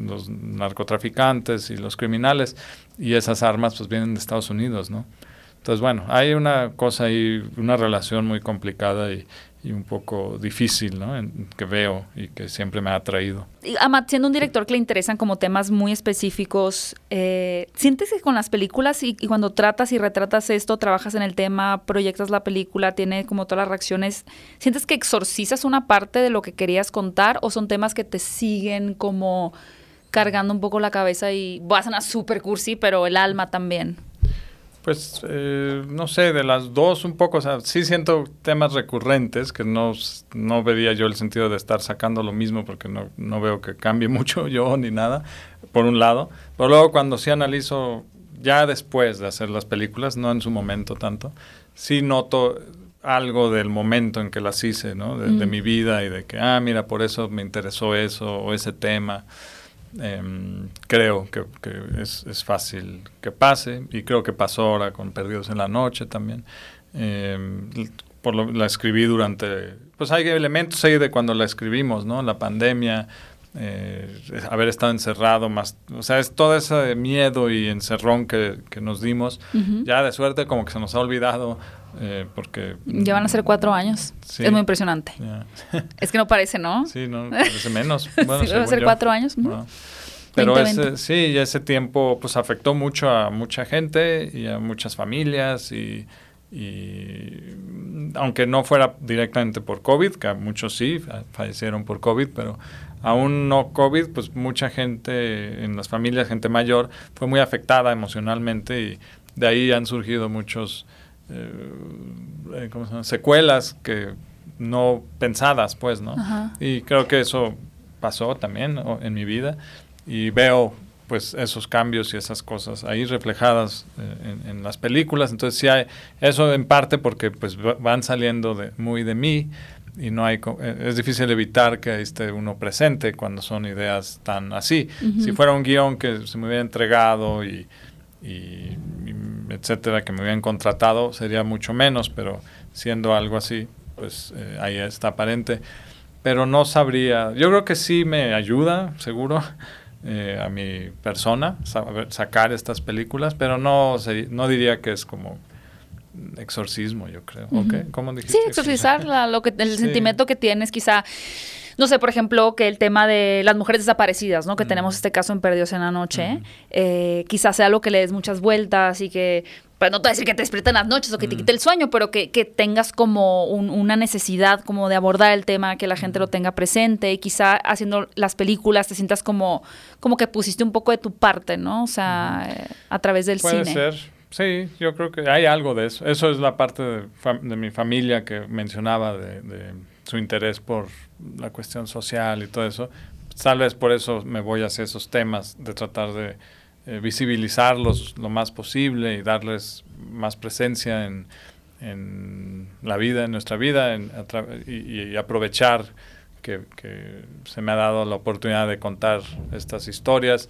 los narcotraficantes y los criminales, y esas armas pues vienen de Estados Unidos, ¿no? Entonces, bueno, hay una cosa ahí, una relación muy complicada y, y un poco difícil, ¿no? que veo y que siempre me ha atraído. Amat, siendo un director que le interesan como temas muy específicos, eh, ¿sientes que con las películas y, cuando tratas y retratas esto, trabajas en el tema, proyectas la película, tiene como todas las reacciones, ¿sientes que exorcizas una parte de lo que querías contar o son temas que te siguen como cargando un poco la cabeza y vas a una super cursi, pero el alma también? Pues eh, no sé, de las dos un poco, o sea, sí siento temas recurrentes que no, no vería yo el sentido de estar sacando lo mismo porque no, no veo que cambie [laughs] mucho yo ni nada, por un lado. Pero luego cuando sí analizo, ya después de hacer las películas, no en su momento tanto, sí noto algo del momento en que las hice, ¿no? De, de mm. mi vida y de que, ah, mira, por eso me interesó eso o ese tema. Em, creo que, es, fácil que pase y creo que pasó ahora con Perdidos en la Noche también. Em, por lo, la escribí durante, pues hay elementos ahí de cuando la escribimos, ¿no? La pandemia, eh, haber estado encerrado, más, o sea, es todo ese miedo y encerrón que, nos dimos. Ya de suerte como que se nos ha olvidado eh, porque... Ya van a ser cuatro años. es muy impresionante. [laughs] es que no parece, ¿no? Sí, no, [laughs] parece menos. Bueno, sí, a ser cuatro años. Pero ese, sí, ese tiempo pues afectó mucho a mucha gente y a muchas familias y, aunque no fuera directamente por COVID, que muchos sí fallecieron por COVID, pero aún no COVID, pues mucha gente en las familias, gente mayor, fue muy afectada emocionalmente y de ahí han surgido muchos eh, secuelas que no pensadas, pues, ¿no? Y creo que eso pasó también en mi vida y veo pues esos cambios y esas cosas ahí reflejadas eh, en, las películas. Entonces sí hay eso en parte porque pues van saliendo de, muy de mí y no hay eh, es difícil evitar que esté uno presente cuando son ideas tan así. Si fuera un guion que se me hubiera entregado y, y, etcétera, que me habían contratado, sería mucho menos, pero siendo algo así, pues eh, ahí está aparente. Pero no sabría, yo creo que sí me ayuda, seguro, [laughs] eh, a mi persona sacar estas películas, pero no, no diría que es como exorcismo, yo creo. ¿Cómo dijiste? Sí, exorcizar lo que, el sentimiento que tienes, quizá no sé, por ejemplo, que el tema de las mujeres desaparecidas, ¿no? Que tenemos este caso en Perdidos en la Noche, eh, quizás sea algo que le des muchas vueltas y que, pues no te voy a decir que te despierten las noches o que te quite el sueño, pero que, tengas como una necesidad como de abordar el tema, que la gente lo tenga presente y quizá haciendo las películas te sientas como, como que pusiste un poco de tu parte, ¿no? O sea, eh, a través del cine. Puede ser. Sí, yo creo que hay algo de eso. Eso es la parte de, mi familia que mencionaba de su interés por la cuestión social y todo eso. Tal vez por eso me voy hacia esos temas, de tratar de eh, visibilizarlos lo más posible y darles más presencia en, en la vida, en nuestra vida, y, aprovechar que, que, se me ha dado la oportunidad de contar estas historias.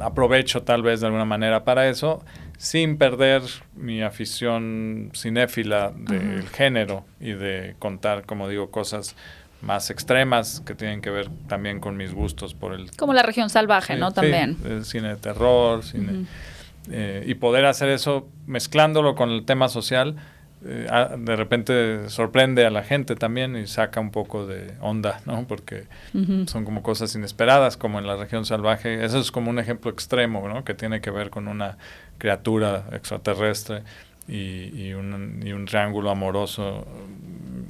Aprovecho tal vez de alguna manera para eso sin perder mi afición cinéfila del género y de contar, como digo, cosas más extremas que tienen que ver también con mis gustos por el... Como la región salvaje, ¿no? También. el cine de terror, cine... Eh, y poder hacer eso mezclándolo con el tema social eh, de repente sorprende a la gente también y saca un poco de onda, ¿no? Porque son como cosas inesperadas, como en la región salvaje. Eso es como un ejemplo extremo, ¿no? Que tiene que ver con una criatura extraterrestre y, un, triángulo amoroso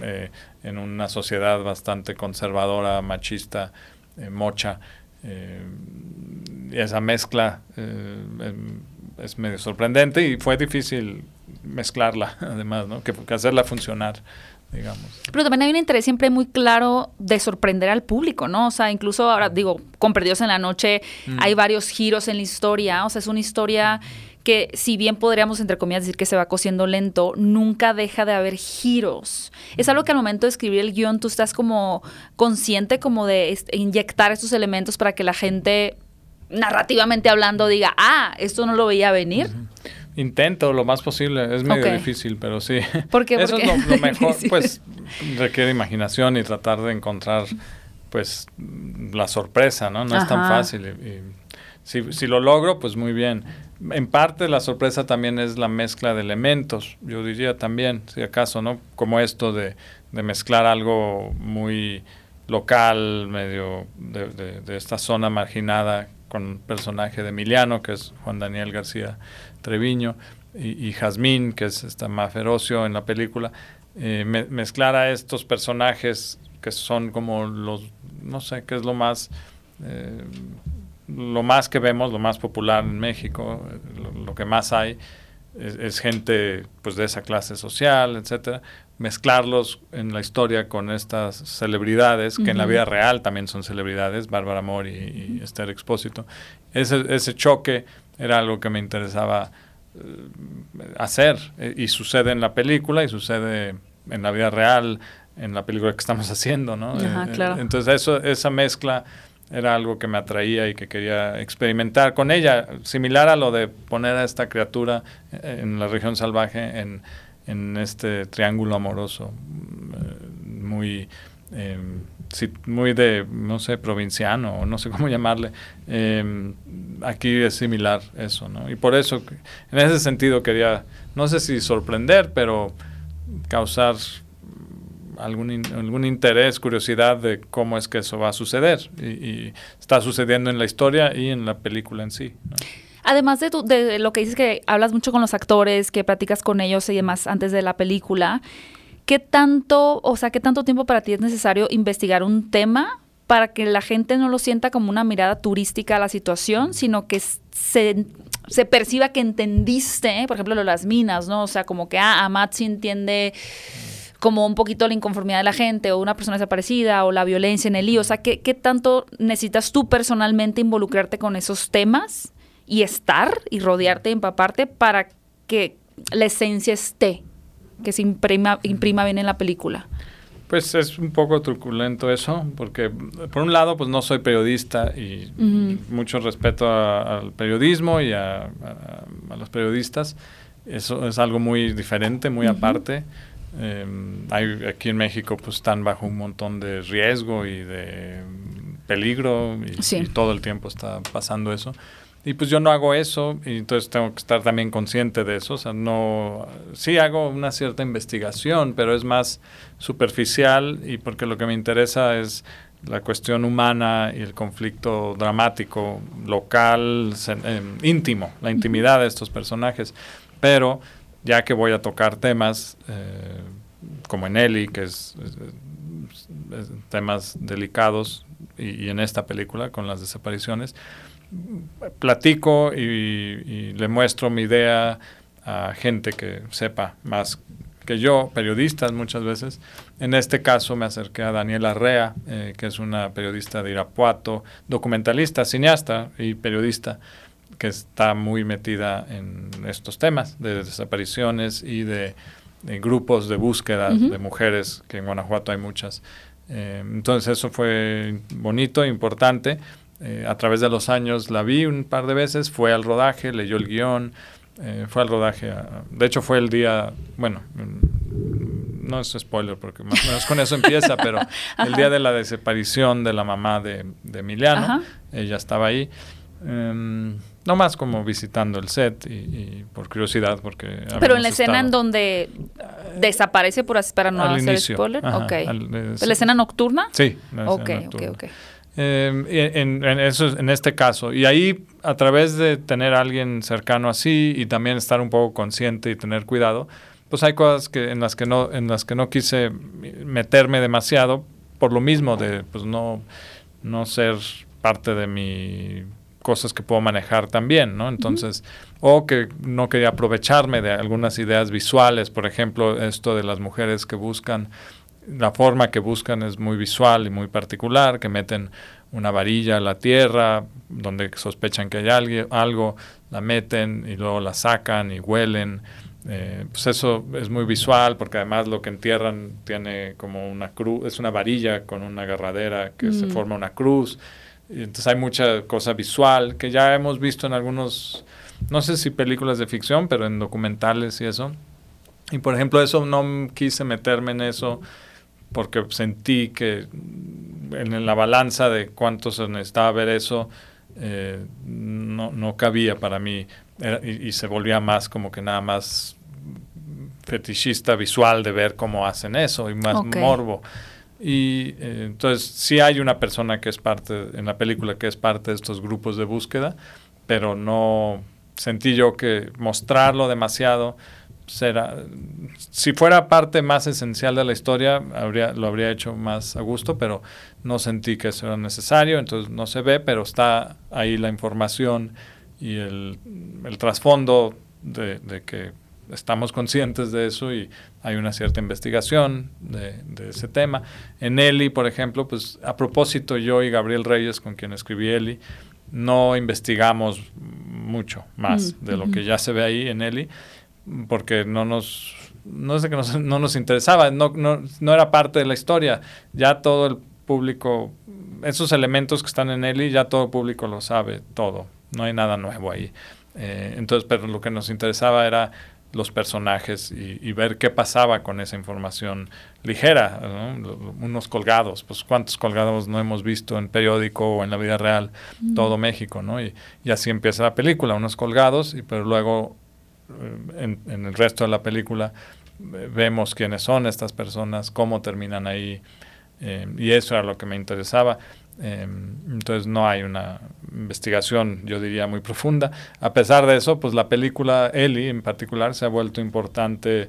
eh, en una sociedad bastante conservadora, machista, eh, mocha. y esa mezcla em, es medio sorprendente y fue difícil mezclarla, [laughs] además, ¿no? Que, hacerla funcionar, digamos. Pero también hay un interés siempre muy claro de sorprender al público, ¿no? O sea, incluso ahora digo, con Perdidos en la Noche mm. hay varios giros en la historia, o sea, es una historia que si bien podríamos, entre comillas, decir que se va cosiendo lento, nunca deja de haber giros. Es algo que al momento de escribir el guion tú estás como consciente como de inyectar estos elementos para que la gente narrativamente hablando diga, ah, esto no lo veía venir. Intento lo más posible, es medio difícil, pero sí. ¿Por qué? [laughs] Eso es lo, mejor, [laughs] pues requiere imaginación y tratar de encontrar pues la sorpresa, ¿no? No es tan fácil. Y, si, si, lo logro, pues muy bien. En parte la sorpresa también es la mezcla de elementos, yo diría también, si acaso, ¿no? Como esto de, de mezclar algo muy local, medio de, de esta zona marginada con personaje de Emiliano, que es Juan Daniel García Treviño, y, Jazmín, que es esta más ferocio en la película, eh, mezclar a estos personajes que son como los, no sé, qué es lo más, eh, lo más que vemos, lo más popular en México, lo, que más hay, es, gente pues de esa clase social, etcétera, mezclarlos en la historia con estas celebridades, que en la vida real también son celebridades, Bárbara Mori y, Esther Expósito. Ese, ese choque era algo que me interesaba eh, hacer eh, y sucede en la película y sucede en la vida real, en la película que estamos [laughs] haciendo, ¿no? Eh, claro. Entonces eso, esa mezcla era algo que me atraía y que quería experimentar con ella, similar a lo de poner a esta criatura en la región salvaje en en este triángulo amoroso eh, muy, de, no sé, provinciano, no sé cómo [laughs] llamarle. Em, aquí es similar eso, ¿no? Y por eso, en ese sentido quería, no sé si sorprender, pero causar algún, algún interés, curiosidad de cómo es que eso va a suceder. Y, está sucediendo en la historia y en la película en sí. Además de, de lo que dices que hablas mucho con los actores, que platicas con ellos y demás antes de la película, ¿qué tanto, o sea, qué tanto tiempo para ti es necesario investigar un tema para que la gente no lo sienta como una mirada turística a la situación, sino que se, perciba que entendiste, por ejemplo, lo de las minas, ¿no? O sea, como que, ah, Amatsi entiende como un poquito la inconformidad de la gente o una persona desaparecida o la violencia en el lío. O sea, ¿qué, qué tanto necesitas tú personalmente involucrarte con esos temas y estar y rodearte y empaparte para que la esencia esté, que se imprima, imprima bien en la película. Pues es un poco truculento eso, porque por un lado pues no soy periodista y mucho respeto al periodismo y a, los periodistas, eso es algo muy diferente, muy aparte. Em, hay, aquí en México pues están bajo un montón de riesgo y de peligro y, todo el tiempo está pasando eso. Y pues yo no hago eso y entonces tengo que estar también consciente de eso. O sea, no, sí hago una cierta investigación, pero es más superficial y porque lo que me interesa es la cuestión humana y el conflicto dramático, local, em, íntimo, la intimidad de estos personajes. Pero ya que voy a tocar temas eh, como en Eli, que es, temas delicados, y, en esta película con las desapariciones, platico y, le muestro mi idea a gente que sepa más que yo, periodistas muchas veces. En este caso me acerqué a Daniela Rea, eh, que es una periodista de Irapuato, documentalista, cineasta y periodista que está muy metida en estos temas de desapariciones y de, grupos de búsqueda de mujeres, que en Guanajuato hay muchas. Eh, entonces eso fue bonito, importante. Eh, a través de los años la vi un par de veces, fue al rodaje, leyó el guion, eh, fue al rodaje. de hecho fue el día, bueno, mm, no es spoiler porque más o menos con eso empieza, [laughs] pero el día de la desaparición de la mamá de, Emiliano, ella estaba ahí. Em, no más como visitando el set y, por curiosidad, porque... Pero en la escena en donde desaparece, por así, para no hacer spoiler. ok. ¿La escena nocturna? Sí. La ok, ok, ok. Em, en, eso, en este caso. Y ahí, a través de tener a alguien cercano así y también estar un poco consciente y tener cuidado, pues hay cosas que, en, las que no, en las que no quise meterme demasiado por lo mismo de pues no, no ser parte de mi cosas que puedo manejar también, ¿no? Entonces, o que no quería aprovecharme de algunas ideas visuales, por ejemplo, esto de las mujeres que buscan, la forma que buscan es muy visual y muy particular, que meten una varilla a la tierra, donde sospechan que hay alguien, algo, la meten y luego la sacan y huelen. Eh, pues eso es muy visual porque además lo que entierran tiene como una cruz, es una varilla con una agarradera que se mm. forma una cruz entonces hay mucha cosa visual que ya hemos visto en algunos, no sé si películas de ficción, pero en documentales y eso. Y por ejemplo, eso no quise meterme en eso porque sentí que en la balanza de cuánto se necesitaba ver eso, eh, no, no, cabía para mí y, se volvía más como que nada más fetichista visual de ver cómo hacen eso y más morbo. Y eh, entonces sí hay una persona que es parte, en la película, que es parte de estos grupos de búsqueda, pero no sentí yo que mostrarlo demasiado será, si fuera parte más esencial de la historia, habría, lo habría hecho más a gusto, pero no sentí que eso era necesario, entonces no se ve, pero está ahí la información y el, trasfondo de que estamos conscientes de eso y hay una cierta investigación de, ese tema. En Eli, por ejemplo, pues a propósito yo y Gabriel Reyes, con quien escribí Eli, no investigamos mucho más mm, de lo que ya se ve ahí en Eli, porque no nos, no sé que no nos interesaba, no, no, no era parte de la historia. Ya todo el público, esos elementos que están en Eli, ya todo el público lo sabe, todo. No hay nada nuevo ahí. Eh, entonces, pero lo que nos interesaba era los personajes y, ver qué pasaba con esa información ligera, unos colgados, pues cuántos colgados no hemos visto en periódico o en la vida real, todo México, ¿no? Y, así empieza la película, unos colgados, y pero luego eh, en, el resto de la película eh, vemos quiénes son estas personas, cómo terminan ahí, eh, y eso era lo que me interesaba. Em, entonces no hay una investigación, yo diría, muy profunda. A pesar de eso, pues la película Eli en particular se ha vuelto importante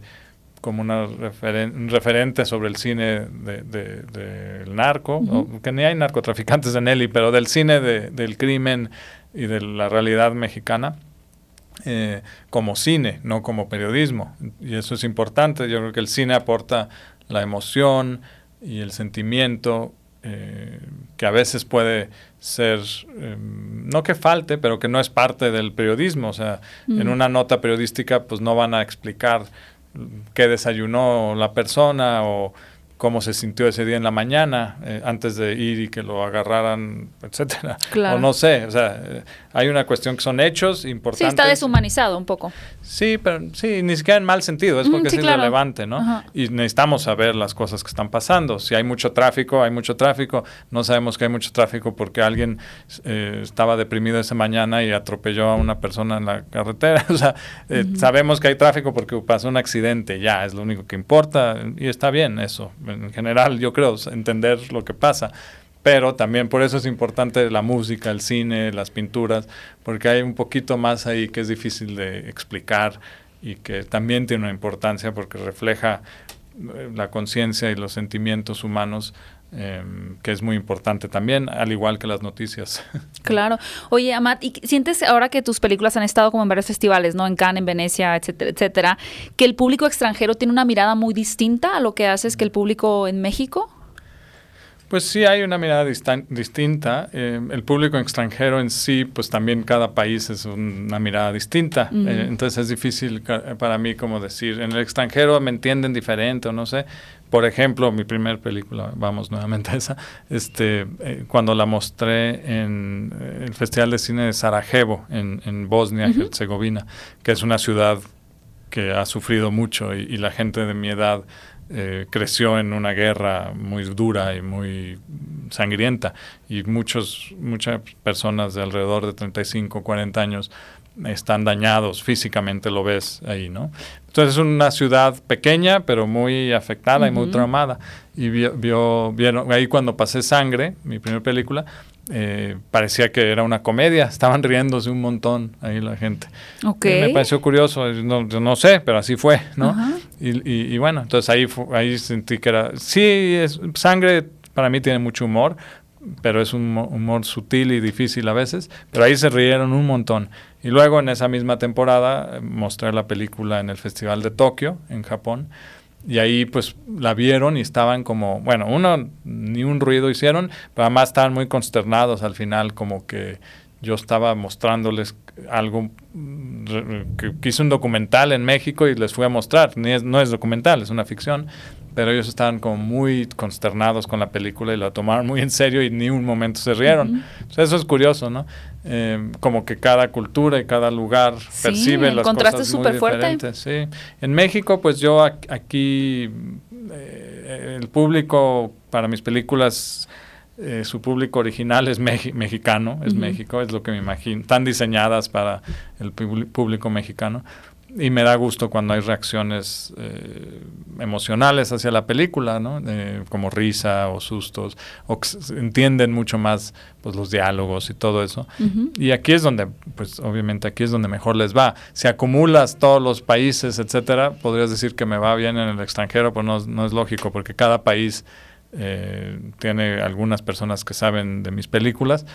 como una un referente sobre el cine del de, narco, que ni hay narcotraficantes en Eli, pero del cine del crimen y de la realidad mexicana. Eh, como cine, no como periodismo. Y eso es importante. Yo creo que el cine aporta la emoción y el sentimiento eh, que a veces puede ser, em, no que falte, pero que no es parte del periodismo. O sea, en una nota periodística pues no van a explicar qué desayunó la persona o cómo se sintió ese día en la mañana, eh, antes de ir y que lo agarraran, etcétera. Claro. O no sé, o sea, eh, hay una cuestión que son hechos importantes. Sí, está deshumanizado un poco. Sí, pero sí, ni siquiera en mal sentido, es Mm, porque sí, es claro. irrelevante, ¿no? Ajá. Y necesitamos saber las cosas que están pasando. Si hay mucho tráfico, hay mucho tráfico. No sabemos que hay mucho tráfico porque alguien eh, estaba deprimido esa mañana y atropelló a una persona en la carretera. [laughs] O sea, sabemos que hay tráfico porque pasó un accidente, ya, es lo único que importa y está bien eso. En general, yo creo, entender lo que pasa. Pero también por eso es importante la música, el cine, las pinturas, porque hay un poquito más ahí que es difícil de explicar y que también tiene una importancia porque refleja eh, la conciencia y los sentimientos humanos, eh, que es muy importante también, al igual que las noticias. [laughs] Claro. Oye, Amat, ¿y sientes ahora que tus películas han estado como en varios festivales, ¿no? En Cannes, en Venecia, etcétera, etcétera, que el público extranjero tiene una mirada muy distinta a lo que haces que el público en México? Pues sí hay una mirada distinta. Eh, el público extranjero en sí, pues también cada país es un- una mirada distinta. Eh, entonces es difícil para mí como decir, en el extranjero me entienden diferente o no sé. Por ejemplo, mi primer película, vamos nuevamente a esa, este, eh, cuando la mostré en eh, el Festival de Cine de Sarajevo, en, en Bosnia, Herzegovina, que es una ciudad que ha sufrido mucho y, y la gente de mi edad eh, creció en una guerra muy dura y muy sangrienta. Y muchos muchas personas de alrededor de 35, 40 años están dañados físicamente, lo ves ahí, ¿no? Entonces es una ciudad pequeña, pero muy afectada y muy traumada. Y vio, vio- vieron, ahí cuando pasé Sangre, mi primera película, eh, parecía que era una comedia, [laughs] estaban riéndose un montón ahí la gente. Ok. Y me pareció curioso, no, yo no sé, pero así fue, ¿no? Ajá. Y, y- y bueno, entonces ahí, ahí sentí que era, sí, es, sangre para mí tiene mucho humor, pero es un mo- humor sutil y difícil a veces, pero ahí se rieron un montón. Y luego en esa misma temporada mostré la película en el Festival de Tokio, en Japón, y ahí pues la vieron y estaban como, bueno, uno ni un ruido hicieron, pero además estaban muy consternados al final, como que yo estaba mostrándoles algo mm, que hice un documental en México y les fui a mostrar. Ni es- no es documental, es una ficción, pero ellos estaban como muy consternados con la película y la tomaron muy en serio y ni un momento se rieron. O sea, eso es curioso, ¿no? Eh, como que cada cultura y cada lugar Sí, percibe las contraste cosas muy diferentes. Sí. En México, pues yo aquí, eh, el público para mis películas, eh, su público original es mexi- mexicano, es. México, es lo que me imagino. Están diseñadas para el público mexicano. Y me da gusto cuando hay reacciones eh, emocionales hacia la película, ¿no? Eh, como risa o sustos, o entienden mucho más pues, los diálogos y todo eso. Y aquí es donde, pues obviamente aquí es donde mejor les va. Si acumulas todos los países, etcétera, podrías decir que me va bien en el extranjero, pero no, no es lógico, porque cada país eh, tiene algunas personas que saben de mis películas,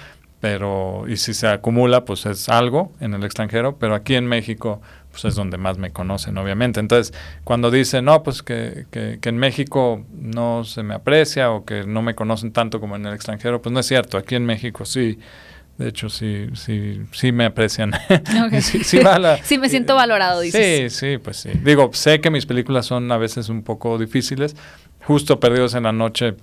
pero, y si se acumula, pues es algo en el extranjero, pero aquí en México, pues es donde más me conocen, obviamente. Entonces, cuando dicen, no, pues que, que, que en México no se me aprecia o que no me conocen tanto como en el extranjero, pues no es cierto. Aquí en México sí, de hecho sí, sí, sí me aprecian. [laughs] Ok. [laughs] sí, sí va la- Sí, me siento valorado, dices. Sí, sí, pues sí. Digo, sé que mis películas son a veces un poco difíciles. Justo Perdidos en la Noche,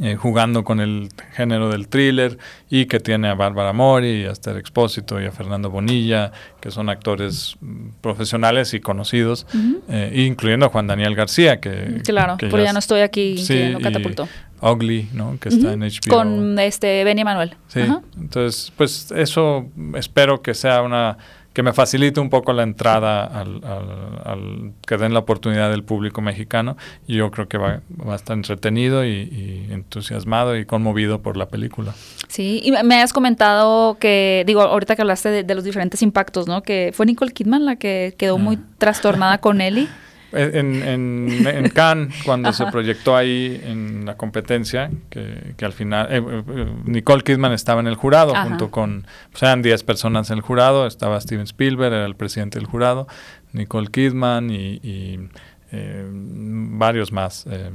eh, jugando con el género del thriller y que tiene a Bárbara Mori, a Esther Expósito y a Fernando Bonilla, que son actores mm, profesionales y conocidos, eh, incluyendo a Juan Daniel García, que... Claro, que porque ya no estoy aquí, Sí, que lo catapultó. Ugly, ¿no? Que está en HBO. Con este Benny Manuel. Sí, Ajá. entonces, pues eso espero que sea una que me facilite un poco la entrada al, al- al- que den la oportunidad del público mexicano y yo creo que va, va a estar entretenido y, y entusiasmado y conmovido por la película. Sí, y me- has comentado que, digo, ahorita que hablaste de, de los diferentes impactos, ¿no? Que fue Nicole Kidman la que quedó muy Ah. trastornada con Ellie. En, en, en [laughs] Cannes, cuando se proyectó ahí en la competencia, que, que al final eh, eh, Nicole Kidman estaba en el jurado Ajá. junto con, pues eran 10 personas en el jurado, estaba Steven Spielberg, era el presidente del jurado, Nicole Kidman y, y, eh, varios más. eh,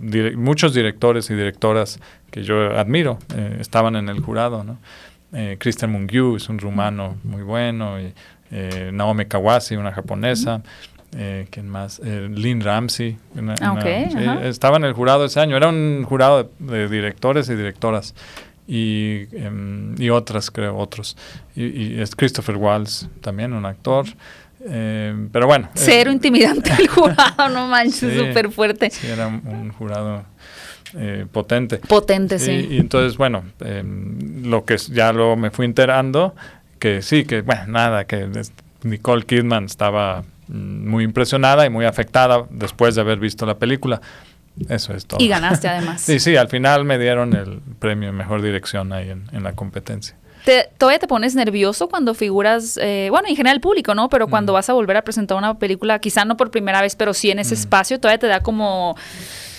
dire- muchos directores y directoras que yo admiro estaban en el jurado, ¿no? Christian Mungiu es un rumano muy bueno, y eh, Naomi Kawase, una japonesa. Eh, ¿quién más? Eh, Lynn Ramsey. una- Ah, una- ok, sí, ajá. estaba en el jurado ese año. Era un jurado de, de directores y directoras. Y, em, y otras, creo, otros. Y, y es Christopher Waltz, también un actor. Em, pero bueno. eh, Cero intimidante el [laughs] jurado, no manches, Sí. súper fuerte. Sí, era un, jurado eh, potente. Potente, sí. Y, y entonces, bueno, em, lo que ya luego me fui enterando, que sí, que, bueno, nada, que Nicole Kidman estaba muy impresionada y muy afectada después de haber visto la película. Eso es todo. Y ganaste además. [laughs] Sí, sí, al final me dieron el premio mejor dirección ahí en, en la competencia. Te- ¿Todavía te pones nervioso cuando figuras, eh, bueno, en general el público, ¿no? Pero Mm. cuando vas a volver a presentar una película, quizá no por primera vez, pero sí en Mm. ese espacio, todavía te da como...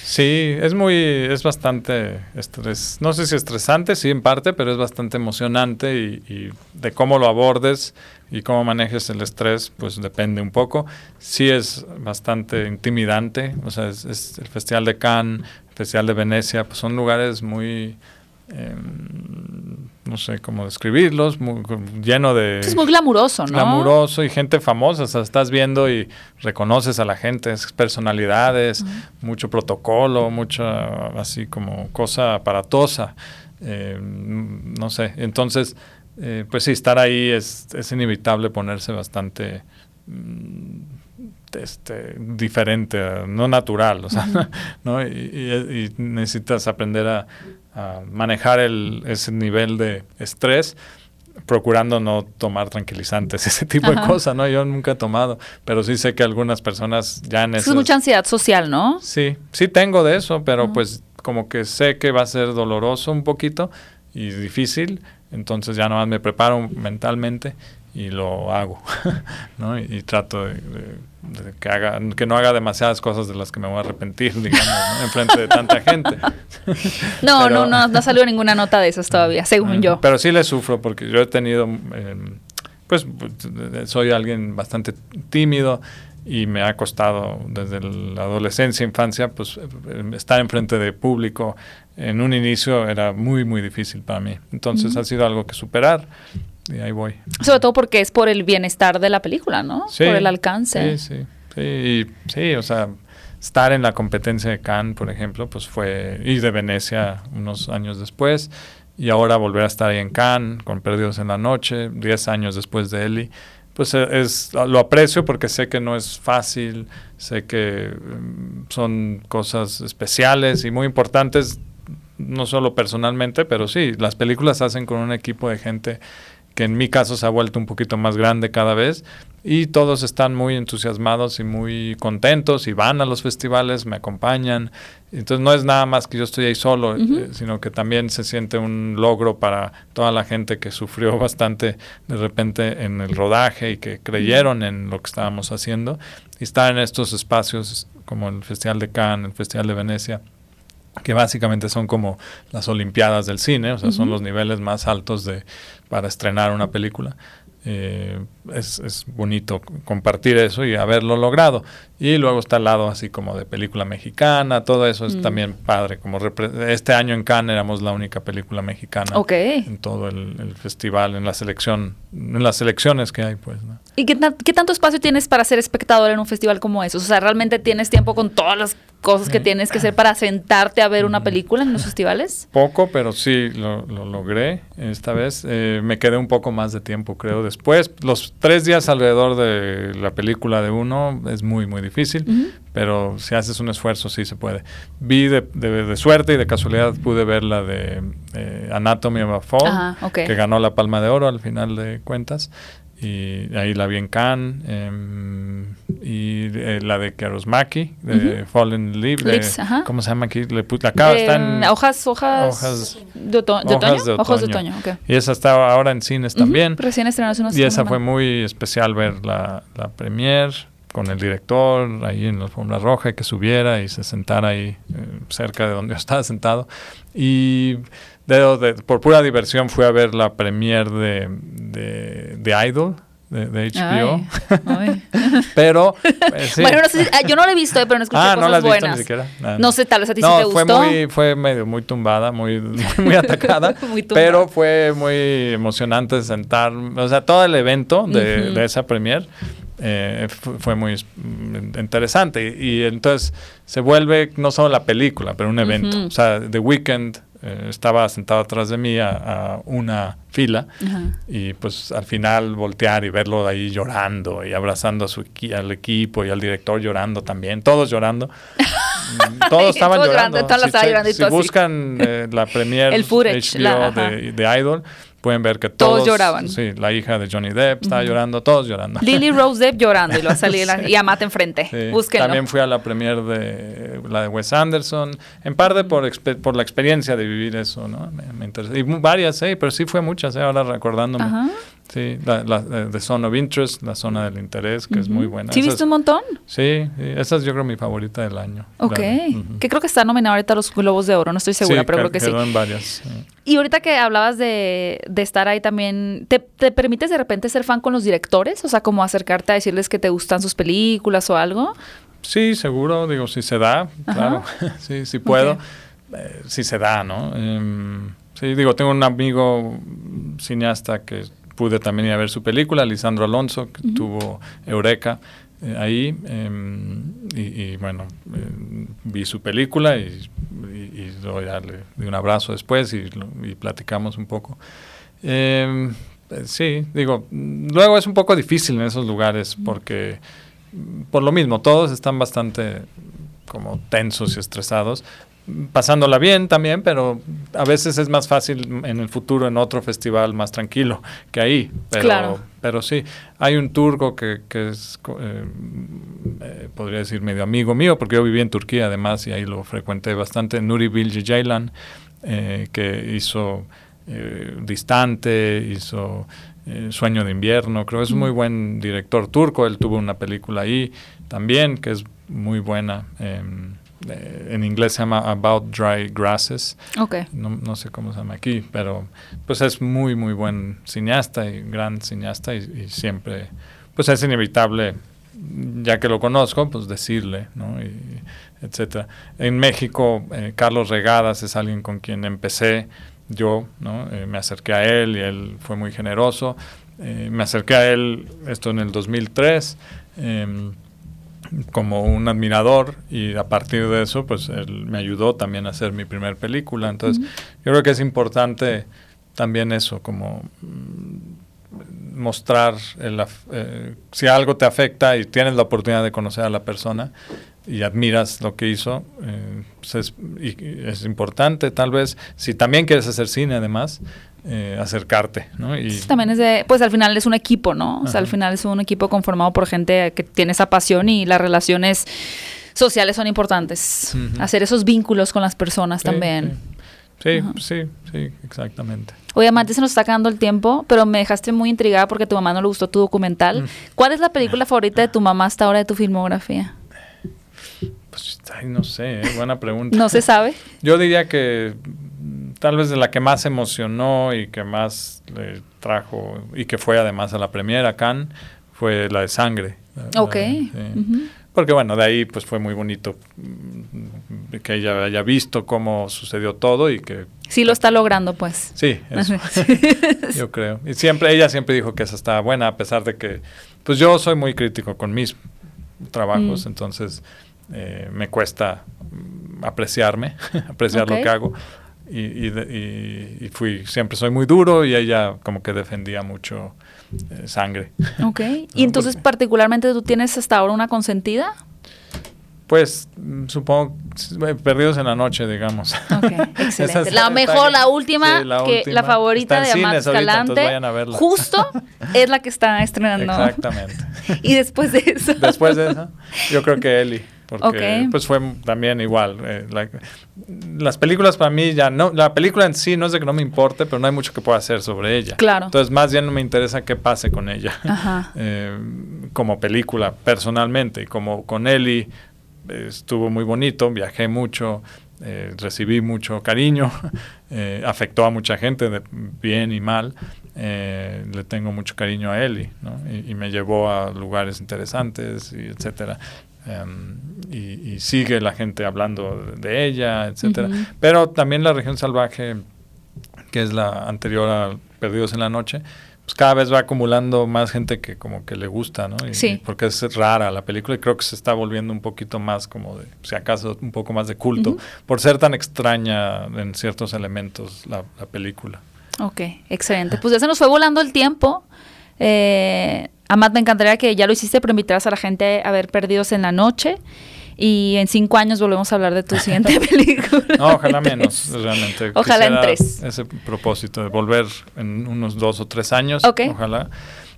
Sí, es muy, es bastante, estres, no sé si estresante, sí en parte, pero es bastante emocionante y, y de cómo lo abordes y cómo manejes el estrés, pues depende un poco. Sí es bastante intimidante, o sea, es, es el Festival de Cannes, el Festival de Venecia, pues son lugares muy, em, no sé cómo describirlos, muy, lleno de... Es muy glamuroso, ¿no? glamuroso y gente famosa, o sea, estás viendo y reconoces a la gente, es personalidades, mucho protocolo, mucha así como cosa aparatosa, eh, mm, no sé, entonces, eh, pues sí, estar ahí es, es inevitable ponerse bastante mm, este, diferente, no natural, o sea, [laughs] ¿no? Y, y- y necesitas aprender a, manejar el, ese nivel de estrés procurando no tomar tranquilizantes, [laughs] ese tipo Ajá. de cosas, ¿no? Yo nunca he tomado, pero sí sé que algunas personas ya en Es esas- mucha ansiedad social, ¿no? Sí, sí tengo de eso, pero pues como que sé que va a ser doloroso un poquito y difícil, entonces ya nomás me preparo mentalmente y lo hago, [laughs] ¿no? Y, y trato de, de- de que haga, que no haga demasiadas cosas de las que me voy a arrepentir, [laughs] digamos, ¿no? en frente de tanta gente. [laughs] No, Pero- no, no, no ha salido ninguna nota de esas todavía, según yo. Pero sí le sufro porque yo he tenido, eh, pues soy alguien bastante tímido y me ha costado desde la adolescencia, infancia, pues eh, estar enfrente de público en un inicio era muy, muy difícil para mí. Entonces ha sido algo que superar y ahí voy. Sobre todo porque es por el bienestar de la película, ¿no? Sí, por el alcance. Sí, sí, sí, y sí, o sea, estar en la competencia de Cannes, por ejemplo, pues fue, y de Venecia unos años después, y ahora volver a estar ahí en Cannes, con Perdidos en la Noche, 10 años después de Eli, pues eh, es, lo aprecio porque sé que no es fácil, sé que mm, son cosas especiales y muy importantes, no solo personalmente, pero sí, las películas se hacen con un equipo de gente que en mi caso se ha vuelto un poquito más grande cada vez y todos están muy entusiasmados y muy contentos y van a los festivales, me acompañan. Entonces no es nada más que yo estoy ahí solo, eh, sino que también se siente un logro para toda la gente que sufrió [laughs] bastante de repente en el rodaje y que creyeron en lo que estábamos haciendo. Y estar en estos espacios como el Festival de Cannes, el Festival de Venecia que básicamente son como las Olimpiadas del cine, o sea, son los niveles más altos de para estrenar una película. Eh, es, es bonito compartir eso y haberlo logrado. Y luego está al lado así como de película mexicana, todo eso es Mm. también padre. Como este año en Cannes éramos la única película mexicana Ok. en todo el, el festival, en la selección, en las selecciones que hay, pues. ¿no? ¿Y qué, qué tanto espacio tienes para ser espectador en un festival como eso? O sea, ¿realmente tienes tiempo con todas las cosas que Sí. tienes que hacer para sentarte a ver una Mm. película en los festivales? [laughs] Poco, pero sí lo, lo logré esta vez. Eh, me quedé un poco más de tiempo, creo, después. Los tres días alrededor de la película de uno es muy, muy difícil, Ujú. pero si haces un esfuerzo sí se puede. Vi de, de- de suerte y de casualidad pude ver la de eh, Anatomy of a Fall, Ajá, ok. que ganó la Palma de Oro al final de cuentas. Y ahí la vi en Cannes. em, y eh, la de Karosmaki, de Ujú. Fallen Leaves. de- Leaves, ajá. ¿Cómo se llama aquí? Le puse- la acaba, está en, Eh, hojas, hojas, hojas- de, oto- de hojas otoño. de Ojos de otoño. otoño, ok. Y esa está ahora en cines también. Ujú, Recién estrenado hace unas y esa fue muy especial ver la, la premier con el director ahí en la alfombra roja y que subiera y se sentara ahí eh, cerca de donde yo [laughs] estaba sentado. Y de- de- por pura diversión fui a ver la premier de, de, de Idol. De, de HBO. Ay, ay. [laughs] Pero. eh, sí. Bueno, no sé si- ah, yo no la he visto, eh, pero no escuché Ah, cosas no la has visto ni siquiera. Ah, No sé, tal vez a ti no, sí te fue gustó. muy, fue medio muy tumbada, muy, [laughs] muy atacada, Muy tumbada. pero fue muy emocionante sentar, o sea, todo el evento de, de esa premier eh, fu- fue muy mm, interesante. Y, entonces se vuelve no solo la película, pero un evento. O sea, The Weeknd eh, estaba sentado atrás de mí a, a una fila y pues al final voltear y verlo ahí llorando y abrazando a su equi- al equipo y al director llorando también, todos llorando. [laughs] Todos estaban Todos llorando. llorando, Si si buscan eh, la [laughs] premier El footage, HBO la- ajá. de, de Idol, pueden ver que Todos todos, lloraban. Sí, la hija de Johnny Depp estaba llorando, todos llorando. Lily Rose Depp llorando y lo salir la- [laughs] y a Matt enfrente. Sí. Búsquenlo. También fui a la premier de la de Wes Anderson, en parte por, por la experiencia de vivir eso, ¿no? Me, me interesó. Y varias, ¿eh? pero sí fue muchas, ¿eh? ahora recordándome. Ajá. Sí, la, la de The Zone of Interest, la zona del interés, que es muy buena. ¿Sí viste un montón? sí, esa es yo creo mi favorita del año. Ok. Que creo que está nominado ahorita a los Globos de Oro, no estoy segura, Sí, pero creo que sí. en varias. sí. Y ahorita que hablabas de, de estar ahí también, ¿te, te permites de repente ser fan con los directores? O sea, como acercarte a decirles que te gustan sus películas o algo. Sí, seguro, digo, si se da, claro, [laughs] sí, sí puedo, eh, si se da, ¿no? Em, sí, digo, tengo un amigo cineasta que pude también ir a ver su película, Lisandro Alonso, que tuvo Eureka eh, ahí, em, y, y, bueno, eh, vi su película y, y, y luego ya le di un abrazo después y, lo- platicamos un poco. Em, eh, sí, digo, luego es un poco difícil en esos lugares porque por lo mismo, todos están bastante como tensos y estresados, pasándola bien también, pero a veces es más fácil en el futuro en otro festival más tranquilo que ahí. Pero, Claro. pero sí, hay un turco que, que es, eh, eh, podría decir, medio amigo mío, porque yo viví en Turquía además y ahí lo frecuenté bastante, Nuri Bilge Ceylan, eh, que hizo eh, Distante, hizo Sueño de Invierno, creo que es un muy buen director turco, él tuvo una película ahí también que es muy buena. Eh, en inglés se llama About Dry Grasses, Ok. no, no sé cómo se llama aquí, pero pues es muy, muy buen cineasta y gran cineasta y, y siempre, pues es inevitable, ya que lo conozco, pues decirle, ¿no? Y, etcétera. En México, eh, Carlos Regadas es alguien con quien empecé yo, ¿no? Eh, me acerqué a él y él fue muy generoso. Me acerqué a él, esto en el 2003, em, como un admirador y a partir de eso pues él me ayudó también a hacer mi primer película. Entonces yo creo que es importante también eso como mm, mostrar el eh, si algo te afecta y tienes la oportunidad de conocer a la persona y admiras lo que hizo eh, pues es, y- es importante tal vez si también quieres hacer cine además eh, acercarte ¿no? y También es de, pues al final es un equipo, ¿no? O sea, al final es un equipo conformado por gente que tiene esa pasión y las relaciones sociales son importantes. Hacer esos vínculos con las personas Sí, también. Sí, sí, sí, exactamente. Oye, Amante, se nos está acabando el tiempo, pero me dejaste muy intrigada porque a tu mamá no le gustó tu documental. Mm. ¿Cuál es la película favorita de tu mamá hasta ahora de tu filmografía? Pues, ay, no sé, eh, buena pregunta. No se sabe. Yo diría que mm, tal vez de la que más emocionó y que más le trajo y que fue además a la premiera Cannes fue la de Sangre. Ok. sí. Porque bueno, de ahí pues fue muy bonito mm, que ella haya visto cómo sucedió todo y que Sí lo está logrando, pues. Sí, [laughs] eso. yo creo. Y siempre, ella siempre dijo que esa estaba buena, a pesar de que, pues yo soy muy crítico con mis trabajos, Mm. entonces eh, me cuesta apreciarme, [laughs] apreciar lo que hago. Y, y y- fui, siempre soy muy duro y ella como que defendía mucho eh, sangre. [laughs] Ok. Y entonces, porque- particularmente, ¿tú tienes hasta ahora una consentida? Pues mm, supongo, eh, perdidos en la noche, digamos. [laughs] Excelente. La mejor, la última, Sí, la que última. la favorita de entonces Escalante, justo es la que está estrenando. Exactamente. Y después de eso. Después de eso, yo creo que Eli, porque pues fue también igual. eh, la- las películas para mí ya no, la película en sí no es de que no me importe, pero no hay mucho que pueda hacer sobre ella. Claro. Entonces más bien no me interesa qué pase con ella. Ajá. [laughs] Eh, como película, personalmente, y como con Eli eh, estuvo muy bonito, viajé mucho. eh, recibí mucho cariño, [laughs] eh, afectó a mucha gente, de bien y mal. eh, le tengo mucho cariño a Eli, ¿no? y, y me llevó a lugares interesantes, y etcétera. Em, y, y sigue la gente hablando de, ella, etcétera. Pero también la región salvaje, que es la anterior a Perdidos en la Noche, pues cada vez va acumulando más gente que como que le gusta, ¿no? Y- Sí. y porque es rara la película y creo que se está volviendo un poquito más como de, si acaso, un poco más de culto, por ser tan extraña en ciertos elementos la, la película. Ok, excelente. Pues ya se nos fue volando el tiempo. Eh, Amat, me encantaría que ya lo hiciste, pero invitaras a la gente a ver Perdidos en la Noche. Y en cinco años volvemos a hablar de tu siguiente [laughs] película. No, ojalá menos, realmente. [laughs] Ojalá en tres. Ese propósito de volver en unos dos o tres años. Ok. Ojalá.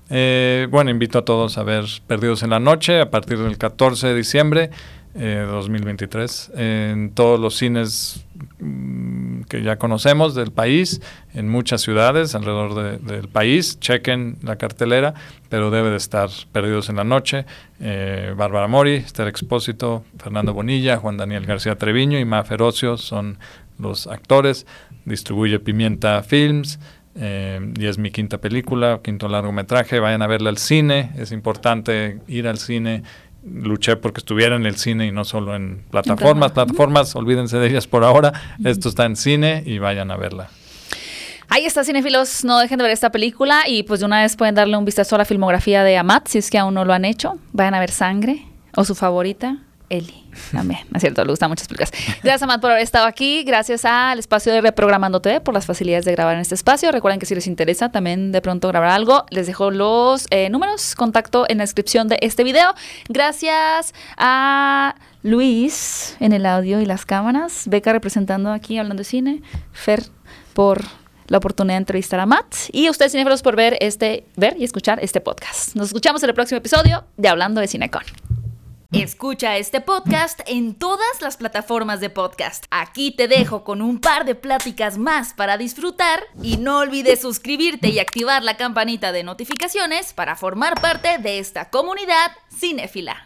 Eh, bueno, invito a todos a ver Perdidos en la Noche a partir del 14 de diciembre eh, 2023 en todos los cines mm, que ya conocemos del país, en muchas ciudades alrededor de- del país. Chequen la cartelera, pero debe de estar Perdidos en la Noche. Eh, Bárbara Mori, Esther Expósito, Fernando Bonilla, Juan Daniel García Treviño y Ma Ferocio son los actores. Distribuye Pimienta Films. eh, y es mi quinta película, quinto largometraje. Vayan a verla al cine. Es importante ir al cine. Luché porque estuviera en el cine y no solo en plataformas. plataforma. Plataformas, olvídense de ellas por ahora. Esto está en cine y vayan a verla. Ahí está, cinéfilos, no dejen de ver esta película y pues de una vez pueden darle un vistazo a la filmografía de Amat, si es que aún no lo han hecho. Vayan a ver Sangre o su favorita, Eli. También, ¿no es cierto? Le gustan muchas películas. Gracias, Amat, por haber estado aquí. Gracias al espacio de Reprogramando TV por las facilidades de grabar en este espacio. Recuerden que si les interesa también de pronto grabar algo, les dejo los eh, números, contacto en la descripción de este video. Gracias a Luis en el audio y las cámaras, Beca representando aquí hablando de cine, Fer por la oportunidad de entrevistar a Matt y a ustedes cinéfilos por ver este ver y escuchar este podcast. Nos escuchamos en el próximo episodio de Hablando de Cinecon. Escucha este podcast en todas las plataformas de podcast. Aquí te dejo con un par de pláticas más para disfrutar y no olvides suscribirte y activar la campanita de notificaciones para formar parte de esta comunidad cinéfila.